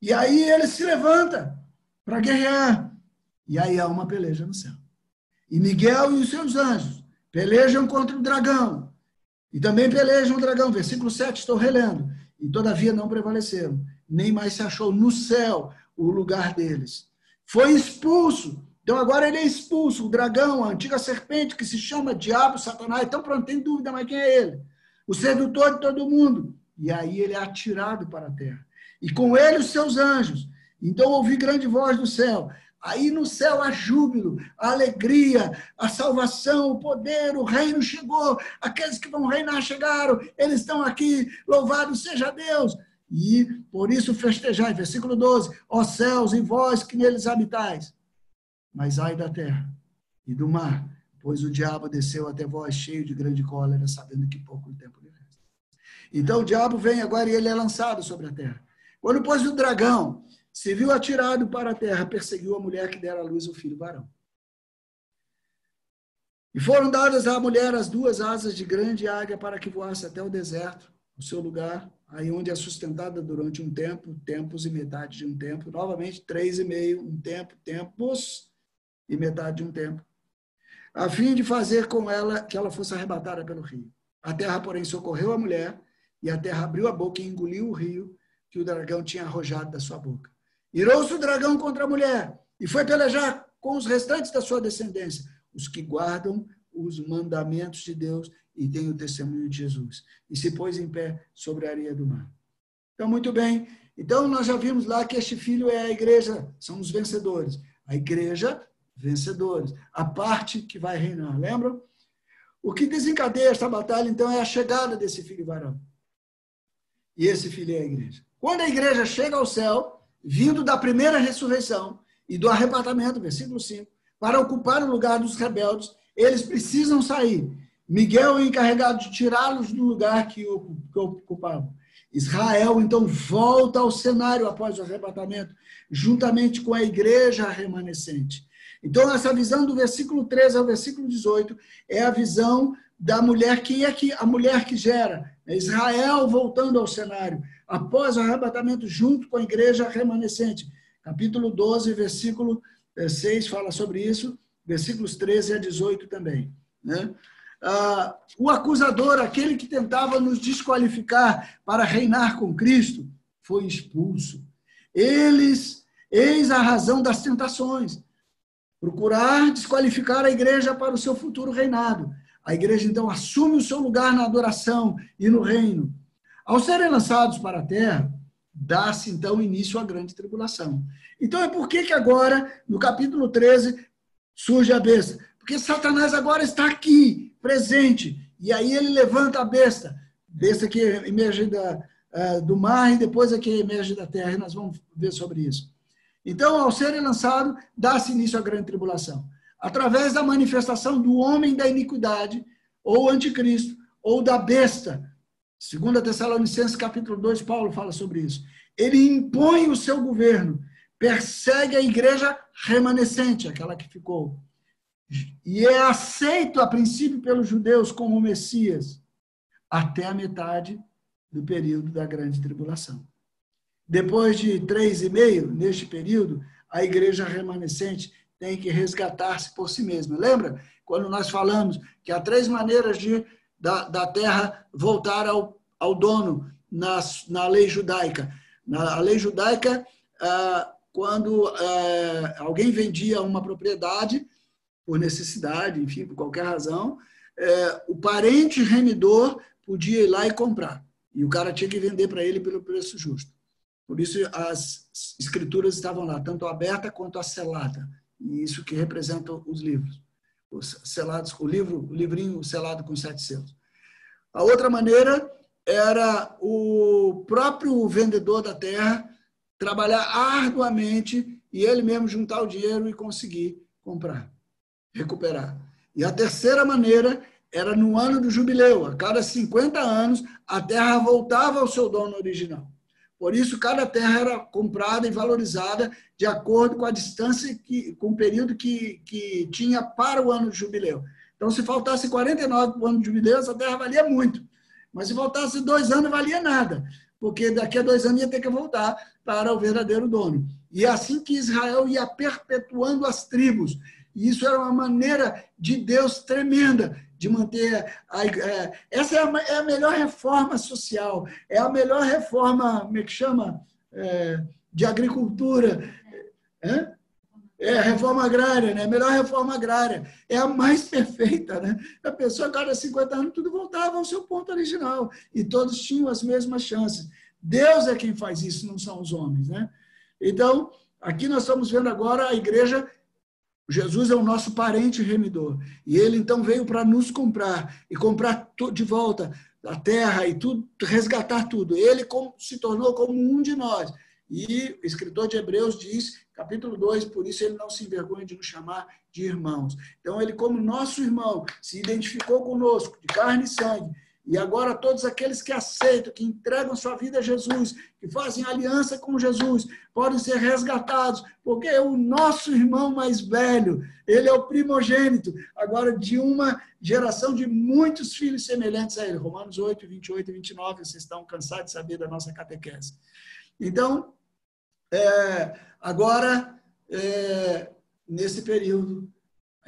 E aí ele se levanta para guerrear. E aí há uma peleja no céu. E Miguel e os seus anjos pelejam contra o dragão. E também pelejam o dragão. Versículo 7, estou relendo. E todavia não prevaleceram. Nem mais se achou no céu o lugar deles. Foi expulso. Então agora ele é expulso. O dragão, a antiga serpente que se chama Diabo, Satanás. Então pronto, tem dúvida, mas quem é ele? O sedutor de todo mundo. E aí ele é atirado para a terra. E com ele os seus anjos. Então ouvi grande voz do céu. Aí no céu há júbilo, a alegria, a salvação, o poder, o reino chegou. Aqueles que vão reinar chegaram, eles estão aqui. Louvado seja Deus. E por isso festejai, versículo 12: Ó céus e vós que neles habitais. Mas ai da terra e do mar, pois o diabo desceu até vós cheio de grande cólera, sabendo que pouco tempo lhe resta. Então o diabo vem agora e ele é lançado sobre a terra. Quando pôs o dragão, se viu atirado para a terra, perseguiu a mulher que dera à luz o filho varão. E foram dadas à mulher as duas asas de grande águia para que voasse até o deserto, o seu lugar, aí onde é sustentada durante um tempo, tempos e metade de um tempo, novamente três e meio, um tempo, tempos e metade de um tempo, a fim de fazer com ela que ela fosse arrebatada pelo rio. A terra, porém, socorreu a mulher, e a terra abriu a boca e engoliu o rio que o dragão tinha arrojado da sua boca. Irou-se o dragão contra a mulher e foi pelejar com os restantes da sua descendência, os que guardam os mandamentos de Deus e têm o testemunho de Jesus. E se pôs em pé sobre a areia do mar. Então, muito bem. Então, nós já vimos lá que este filho é a igreja, são os vencedores. A igreja, vencedores. A parte que vai reinar, lembram? O que desencadeia esta batalha, então, é a chegada desse filho varão. E esse filho é a igreja. Quando a igreja chega ao céu, vindo da primeira ressurreição e do arrebatamento, versículo 5, para ocupar o lugar dos rebeldes, eles precisam sair. Miguel é encarregado de tirá-los do lugar que ocupavam. Israel, então, volta ao cenário após o arrebatamento, juntamente com a igreja remanescente. Então, essa visão do versículo 13 ao versículo 18 é a visão da mulher. Quem é que a mulher que gera? É Israel voltando ao cenário, após o arrebatamento, junto com a igreja remanescente. Capítulo 12, versículo 6 eh, fala sobre isso, versículos 13 a 18 também. Né? Ah, o acusador, aquele que tentava nos desqualificar para reinar com Cristo, foi expulso. Eles, eis a razão das tentações. Procurar desqualificar a igreja para o seu futuro reinado. A igreja, então, assume o seu lugar na adoração e no reino. Ao serem lançados para a terra, dá-se, então, início à grande tribulação. Então, é por que, que agora, no capítulo 13, surge a besta? Porque Satanás agora está aqui, presente. E aí ele levanta a besta. Besta que emerge da, uh, do mar e depois é que emerge da terra. E nós vamos ver sobre isso. Então, ao serem lançados, dá-se início à grande tribulação. Através da manifestação do homem da iniquidade, ou anticristo, ou da besta. Segundo Tessalonicenses capítulo 2, Paulo fala sobre isso. Ele impõe o seu governo, persegue a igreja remanescente, aquela que ficou e é aceito a princípio pelos judeus como Messias até a metade do período da grande tribulação. Depois de três e meio, neste período, a igreja remanescente tem que resgatar-se por si mesma. Lembra quando nós falamos que há três maneiras de da, da terra voltar ao, ao dono na, na lei judaica? Na lei judaica, ah, quando ah, alguém vendia uma propriedade, por necessidade, enfim, por qualquer razão, é, o parente remidor podia ir lá e comprar. E o cara tinha que vender para ele pelo preço justo. Por isso as escrituras estavam lá, tanto aberta quanto a selada. E isso que representa os livros. Os selados, o livro, o livrinho selado com sete selos. A outra maneira era o próprio vendedor da terra trabalhar arduamente e ele mesmo juntar o dinheiro e conseguir comprar recuperar. E a terceira maneira era no ano do jubileu. A cada 50 anos, a terra voltava ao seu dono original. Por isso, cada terra era comprada e valorizada de acordo com a distância, que, com o período que, que tinha para o ano de jubileu. Então, se faltasse 49 para o ano de jubileu, essa terra valia muito. Mas se faltasse dois anos, valia nada, porque daqui a dois anos ia ter que voltar para o verdadeiro dono. E é assim que Israel ia perpetuando as tribos. E isso era uma maneira de Deus tremenda de manter. A, é, essa é a, é a, melhor reforma social, é a melhor reforma, como é que chama? É, de agricultura. É? É, reforma agrária, né? A melhor reforma agrária. É a mais (laughs) perfeita, né? A pessoa, a cada 50 anos, tudo voltava ao seu ponto original. E todos tinham as mesmas chances. Deus é quem faz isso, não são os homens, né? Então, aqui nós estamos vendo agora a igreja Jesus é o nosso parente remidor. E ele então veio para nos comprar e comprar de volta a terra e tudo, resgatar tudo. Ele se tornou como um de nós. E o escritor de Hebreus diz, capítulo 2, por isso ele não se envergonha de nos chamar de irmãos. Então, ele, como nosso irmão, se identificou conosco, de carne e sangue, e agora todos aqueles que aceitam, que entregam sua vida a Jesus, que fazem aliança com Jesus, podem ser resgatados, porque o nosso irmão mais velho, ele é o primogênito, agora de uma geração de muitos filhos semelhantes a ele. Romanos 8, 28 e 29, vocês estão cansados de saber da nossa catequese. Então, é, agora, é, nesse período,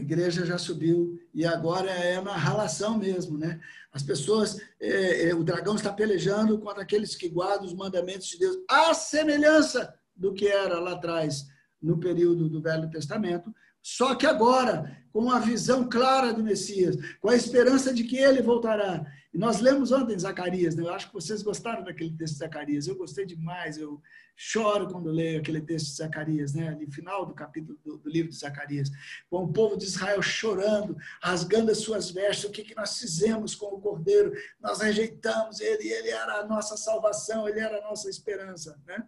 a igreja já subiu e agora é na relação mesmo, né? As pessoas, é, é, o dragão está pelejando contra aqueles que guardam os mandamentos de Deus, à semelhança do que era lá atrás, no período do Velho Testamento, só que agora, com a visão clara do Messias, com a esperança de que ele voltará. E nós lemos ontem Zacarias, né? eu acho que vocês gostaram daquele texto de Zacarias, eu gostei demais, eu choro quando leio aquele texto de Zacarias, né? ali final do capítulo do, do, livro de Zacarias, com o povo de Israel chorando, rasgando as suas vestes, o que, que nós fizemos com o Cordeiro? Nós rejeitamos ele, ele era a nossa salvação, ele era a nossa esperança. Né?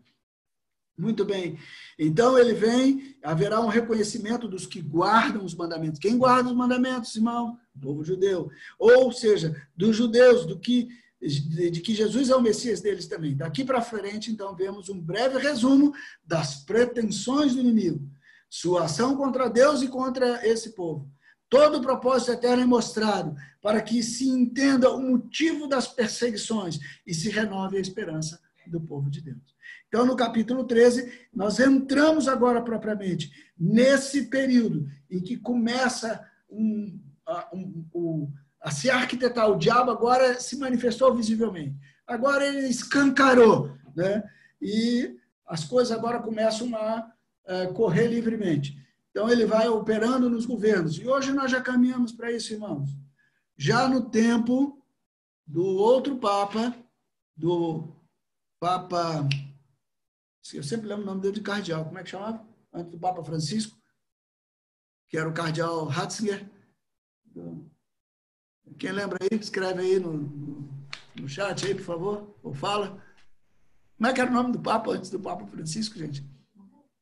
Muito bem. Então ele vem, haverá um reconhecimento dos que guardam os mandamentos. Quem guarda os mandamentos, irmão? O povo judeu. Ou seja, dos judeus, do que de que Jesus é o Messias deles também. Daqui para frente, então, vemos um breve resumo das pretensões do inimigo, sua ação contra Deus e contra esse povo. Todo o propósito eterno é mostrado para que se entenda o motivo das perseguições e se renove a esperança do povo de Deus. Então, no capítulo 13, nós entramos agora propriamente nesse período em que começa um, um, um, a se arquitetar. O diabo agora se manifestou visivelmente. Agora ele escancarou, né? E as coisas agora começam a é, correr livremente. Então ele vai operando nos governos. E hoje nós já caminhamos para isso, irmãos. Já no tempo do outro Papa, do Papa eu sempre lembro o nome dele de cardeal. Como é que chamava? Antes do Papa Francisco, que era o cardeal Ratzinger. Quem lembra aí, escreve aí no, no, no chat aí, por favor, ou fala. Como é que era o nome do Papa antes do Papa Francisco, gente?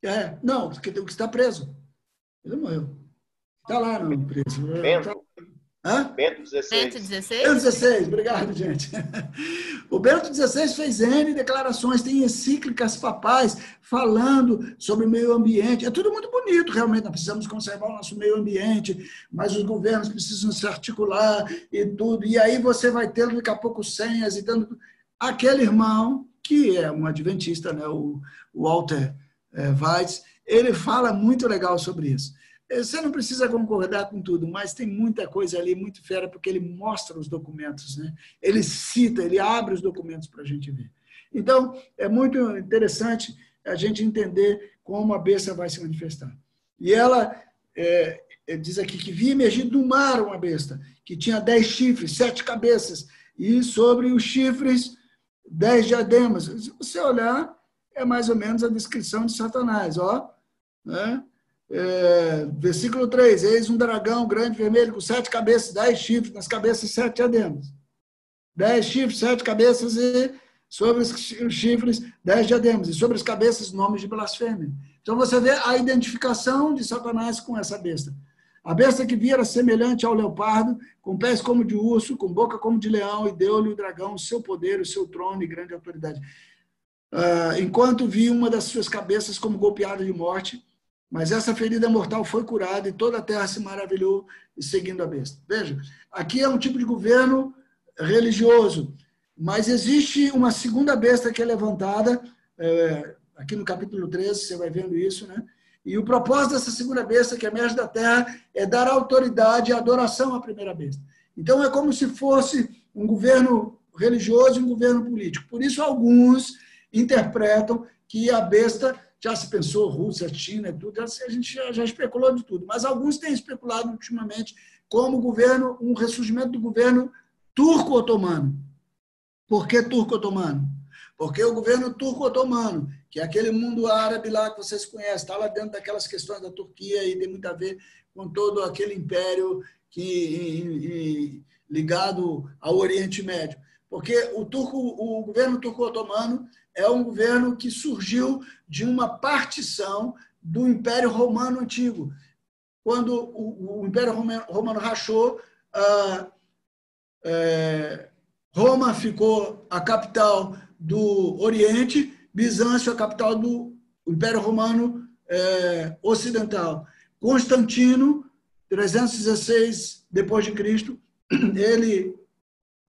É, não, que, que está preso. Ele morreu. Está lá no preso. Bento. Hã? Bento XVI. Bento XVI? Bento XVI, obrigado, gente. O Bento XVI fez N declarações, tem encíclicas papais falando sobre o meio ambiente. É tudo muito bonito, realmente. Nós precisamos conservar o nosso meio ambiente, mas os governos precisam se articular e tudo. E aí você vai ter daqui a pouco senhas e dando. Aquele irmão, que é um adventista, né? o, Walter é, Weitz, ele fala muito legal sobre isso. Você não precisa concordar com tudo, mas tem muita coisa ali muito fera, porque ele mostra os documentos, né? ele cita, ele abre os documentos para a gente ver. Então, é muito interessante a gente entender como a besta vai se manifestar. E ela é, é diz aqui que vi emergir do mar uma besta, que tinha dez chifres, sete cabeças, e sobre os chifres, dez diademas. Se você olhar, é mais ou menos a descrição de Satanás, ó. Né? É, versículo 3: Eis um dragão grande, vermelho, com sete cabeças, dez chifres, nas cabeças sete diademas. Dez chifres, sete cabeças, e sobre os chifres, dez diademas. E sobre as cabeças, nomes de blasfêmia. Então você vê a identificação de Satanás com essa besta. A besta que vira semelhante ao leopardo, com pés como de urso, com boca como de leão, e deu-lhe o dragão o seu poder, o seu trono e grande autoridade. Uh, enquanto vi uma das suas cabeças como golpeada de morte, mas essa ferida mortal foi curada e toda a terra se maravilhou seguindo a besta. Veja, aqui é um tipo de governo religioso, mas existe uma segunda besta que é levantada, é, aqui no capítulo 13, você vai vendo isso, né? E o propósito dessa segunda besta que emerge da terra é dar autoridade e adoração à primeira besta. Então é como se fosse um governo religioso e um governo político. Por isso alguns interpretam que a besta já se pensou Rússia, China, tudo, a gente já, já especulou de tudo, mas alguns têm especulado ultimamente como governo, um ressurgimento do governo turco-otomano. Por que turco-otomano? Porque o governo turco-otomano, que é aquele mundo árabe lá que vocês conhecem, está lá dentro daquelas questões da Turquia e tem muito a ver com todo aquele império que, ligado ao Oriente Médio. Porque o, turco, o governo turco-otomano é um governo que surgiu de uma partição do Império Romano Antigo. Quando o, o Império Romano, Romano rachou, é, Roma ficou a capital do Oriente, Bizâncio a capital do Império Romano é, Ocidental. Constantino, 316 depois de Cristo, (clears throat) ele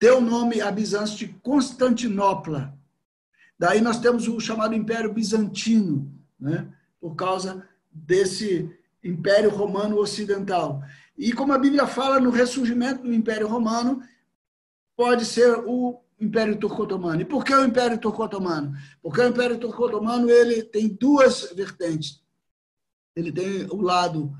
deu nome a Bizâncio de Constantinopla. Daí nós temos o chamado Império Bizantino, né? por causa desse Império Romano Ocidental. E como a Bíblia fala no ressurgimento do Império Romano, pode ser o Império Turco-Otomano. E por que o Império Turco-Otomano? Porque o Império Turco-Otomano ele tem duas vertentes. Ele tem o lado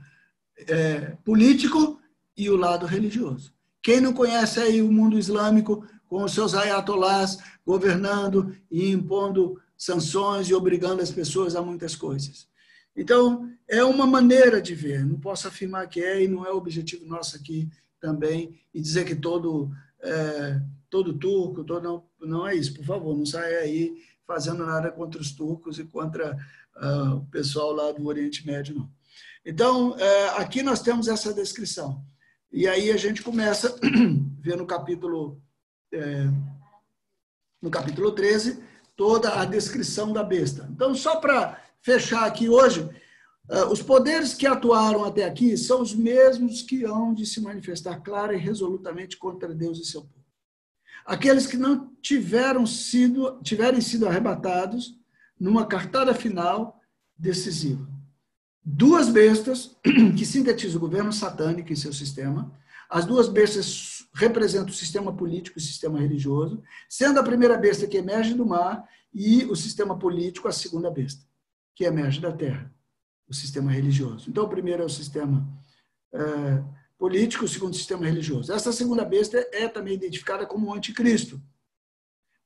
é, político e o lado religioso. Quem não conhece aí o mundo islâmico com os seus ayatolás governando e impondo sanções e obrigando as pessoas a muitas coisas. Então, é uma maneira de ver, não posso afirmar que é e não é o objetivo nosso aqui também, e dizer que todo, é, todo turco, todo, não, não é isso, por favor, não saia aí fazendo nada contra os turcos e contra uh, o pessoal lá do Oriente Médio, não. Então, é, aqui nós temos essa descrição. E aí a gente começa (clears throat) ver no capítulo, é, no capítulo 13 toda a descrição da besta. Então, só para fechar aqui hoje, uh, os poderes que atuaram até aqui são os mesmos que hão de se manifestar clara e resolutamente contra Deus e seu povo. Aqueles que não tiveram sido, tiverem sido arrebatados numa cartada final decisiva. Duas bestas (clears throat) que sintetizam o governo satânico e seu sistema. As duas bestas representam o sistema político e o sistema religioso, sendo a primeira besta que emerge do mar e o sistema político a segunda besta, que emerge da terra, o sistema religioso. Então, o primeiro é o sistema é, político, o segundo, o sistema religioso. Essa segunda besta é também identificada como o anticristo.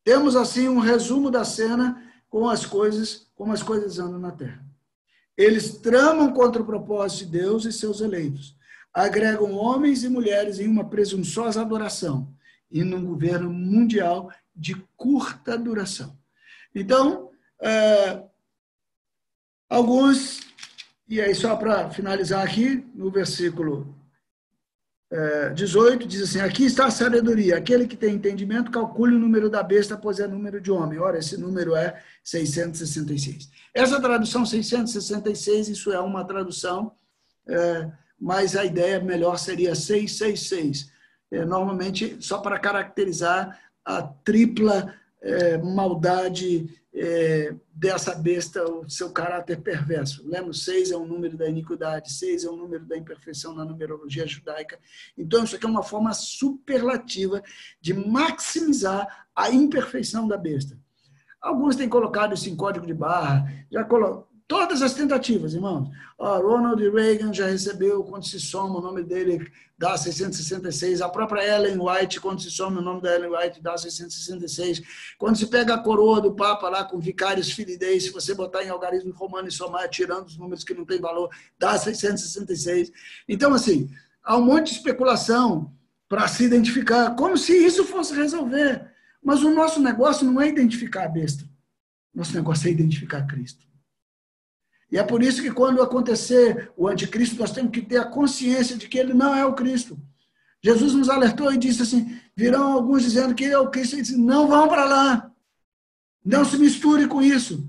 Temos, assim, um resumo da cena com as coisas, como as coisas andam na terra. Eles tramam contra o propósito de Deus e seus eleitos. Agregam homens e mulheres em uma presunçosa adoração e num governo mundial de curta duração. Então, é, alguns, e aí só para finalizar aqui, no versículo 18, diz assim: Aqui está a sabedoria. Aquele que tem entendimento, calcule o número da besta, pois é número de homem. Ora, esse número é 666. Essa tradução 666, isso é uma tradução, é, mas a ideia melhor seria 666. É, normalmente, só para caracterizar a tripla é, maldade é, dessa besta, o seu caráter perverso. Lembra? Seis é o número da iniquidade, seis é o número da imperfeição na numerologia judaica. Então, isso aqui é uma forma superlativa de maximizar a imperfeição da besta. Alguns têm colocado isso em código de barra, já colo Todas as tentativas, irmãos. Ronald Reagan já recebeu, quando se soma, o nome dele dá 666. A própria Ellen White, quando se soma o nome da Ellen White, dá 666. Quando se pega a coroa do Papa lá com vicários fidei, se você botar em algarismo romano e somar, tirando os números que não têm valor, dá 666. Então, assim, há um monte de especulação para se identificar, como se isso fosse resolver. Mas o nosso negócio não é identificar a besta. Nosso negócio é identificar Cristo. E é por isso que quando acontecer o anticristo, nós temos que ter a consciência de que ele não é o Cristo. Jesus nos alertou e disse assim: virão alguns dizendo que ele é o Cristo, e disse: não vão para lá. Não se misture com isso.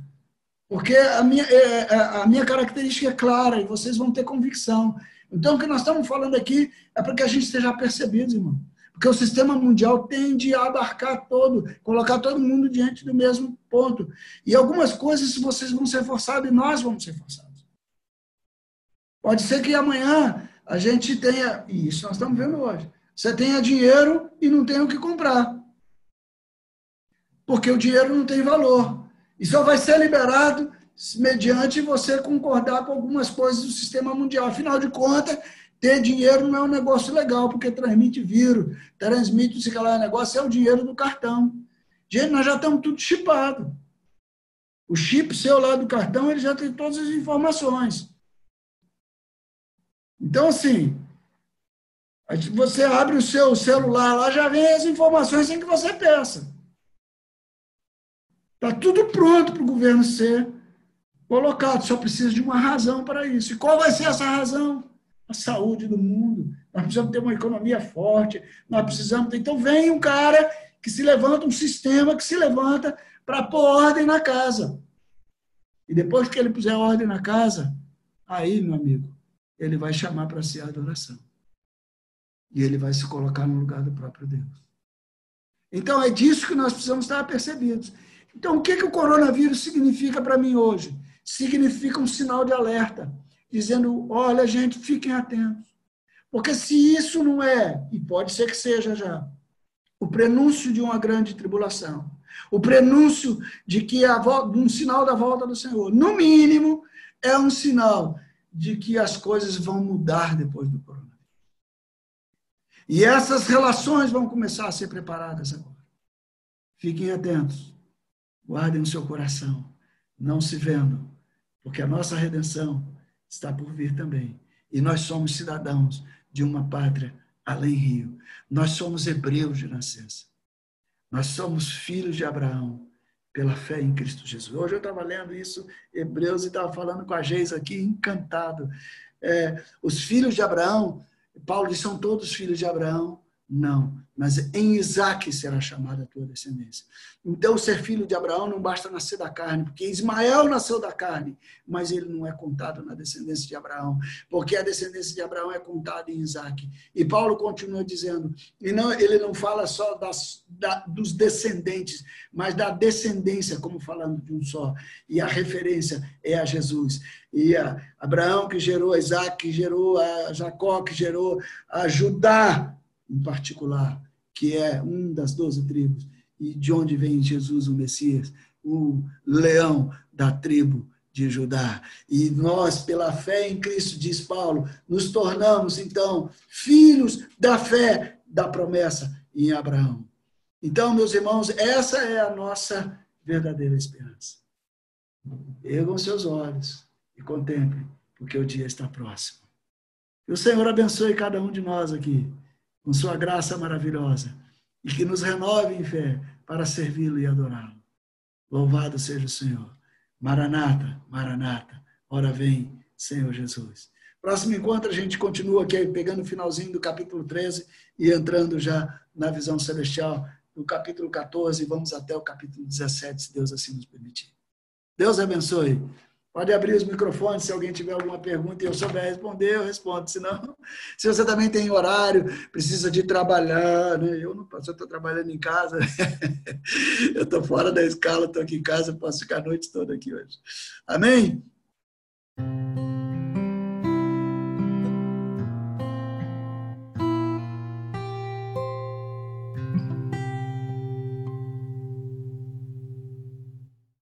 Porque a minha, é, é, a minha característica é clara e vocês vão ter convicção. Então, o que nós estamos falando aqui é para que a gente esteja percebido, irmão. Porque o sistema mundial tende a abarcar todo, colocar todo mundo diante do mesmo ponto. E algumas coisas vocês vão ser forçados e nós vamos ser forçados. Pode ser que amanhã a gente tenha, e isso nós estamos vendo hoje, você tenha dinheiro e não tenha o que comprar. Porque o dinheiro não tem valor. E só vai ser liberado mediante você concordar com algumas coisas do sistema mundial. Afinal de contas, ter dinheiro não é um negócio legal, porque transmite vírus, transmite se lá, negócio é o dinheiro do cartão. Gente, nós já estamos tudo chipado. O chip seu lá do cartão, ele já tem todas as informações. Então, assim, você abre o seu celular lá, já vem as informações sem que você peça. Está tudo pronto para o governo ser colocado, só precisa de uma razão para isso. E qual vai ser essa razão? A saúde do mundo, nós precisamos ter uma economia forte, nós precisamos ter. Então, vem um cara que se levanta, um sistema que se levanta para pôr ordem na casa. E depois que ele puser ordem na casa, aí, meu amigo, ele vai chamar para si a adoração. E ele vai se colocar no lugar do próprio Deus. Então, é disso que nós precisamos estar apercebidos. Então, o que, que o coronavírus significa para mim hoje? Significa um sinal de alerta dizendo: olha, gente, fiquem atentos. Porque se isso não é, e pode ser que seja já, o prenúncio de uma grande tribulação, o prenúncio de que a volta, um sinal da volta do Senhor, no mínimo, é um sinal de que as coisas vão mudar depois do coronavírus. E essas relações vão começar a ser preparadas agora. Fiquem atentos, guardem no seu coração, não se vendo, porque a nossa redenção está por vir também. E nós somos cidadãos de uma pátria além rio. Nós somos hebreus de nascença. Nós somos filhos de Abraão pela fé em Cristo Jesus. Hoje eu estava lendo isso, Hebreus, e estava falando com a Geis aqui, encantado. É, os filhos de Abraão, Paulo diz, são todos filhos de Abraão, não, mas em Isaac será chamada a tua descendência. Então, ser filho de Abraão não basta nascer da carne, porque Ismael nasceu da carne, mas ele não é contado na descendência de Abraão, porque a descendência de Abraão é contada em Isaac. E Paulo continua dizendo, e não, ele não fala só das, da, dos descendentes, mas da descendência, como falando de um só. E a referência é a Jesus. E a Abraão que gerou a Isaac, que gerou a Jacó, que gerou a Judá, em particular, que é um das doze tribos, e de onde vem Jesus, o Messias, o leão da tribo de Judá. E nós, pela fé em Cristo, diz Paulo, nos tornamos, então, filhos da fé da promessa em Abraão. Então, meus irmãos, essa é a nossa verdadeira esperança. Ergam seus olhos e contemplem, porque o dia está próximo. Que o Senhor abençoe cada um de nós aqui com sua graça maravilhosa, e que nos renove em fé para servi-lo e adorá-lo. Louvado seja o Senhor. Maranata, Maranata, ora vem, Senhor Jesus. Próximo encontro, a gente continua aqui pegando o finalzinho do capítulo 13 e entrando já na visão celestial do capítulo 14 e vamos até o capítulo 17, se Deus assim nos permitir. Deus abençoe. Pode abrir os microfones se alguém tiver alguma pergunta e eu souber responder, eu respondo. Se não, (laughs) se você também tem horário, precisa de trabalhar, né? Eu não posso, eu estou trabalhando em casa, (laughs) eu estou fora da escala, estou aqui em casa, posso ficar a noite toda aqui hoje. Amém?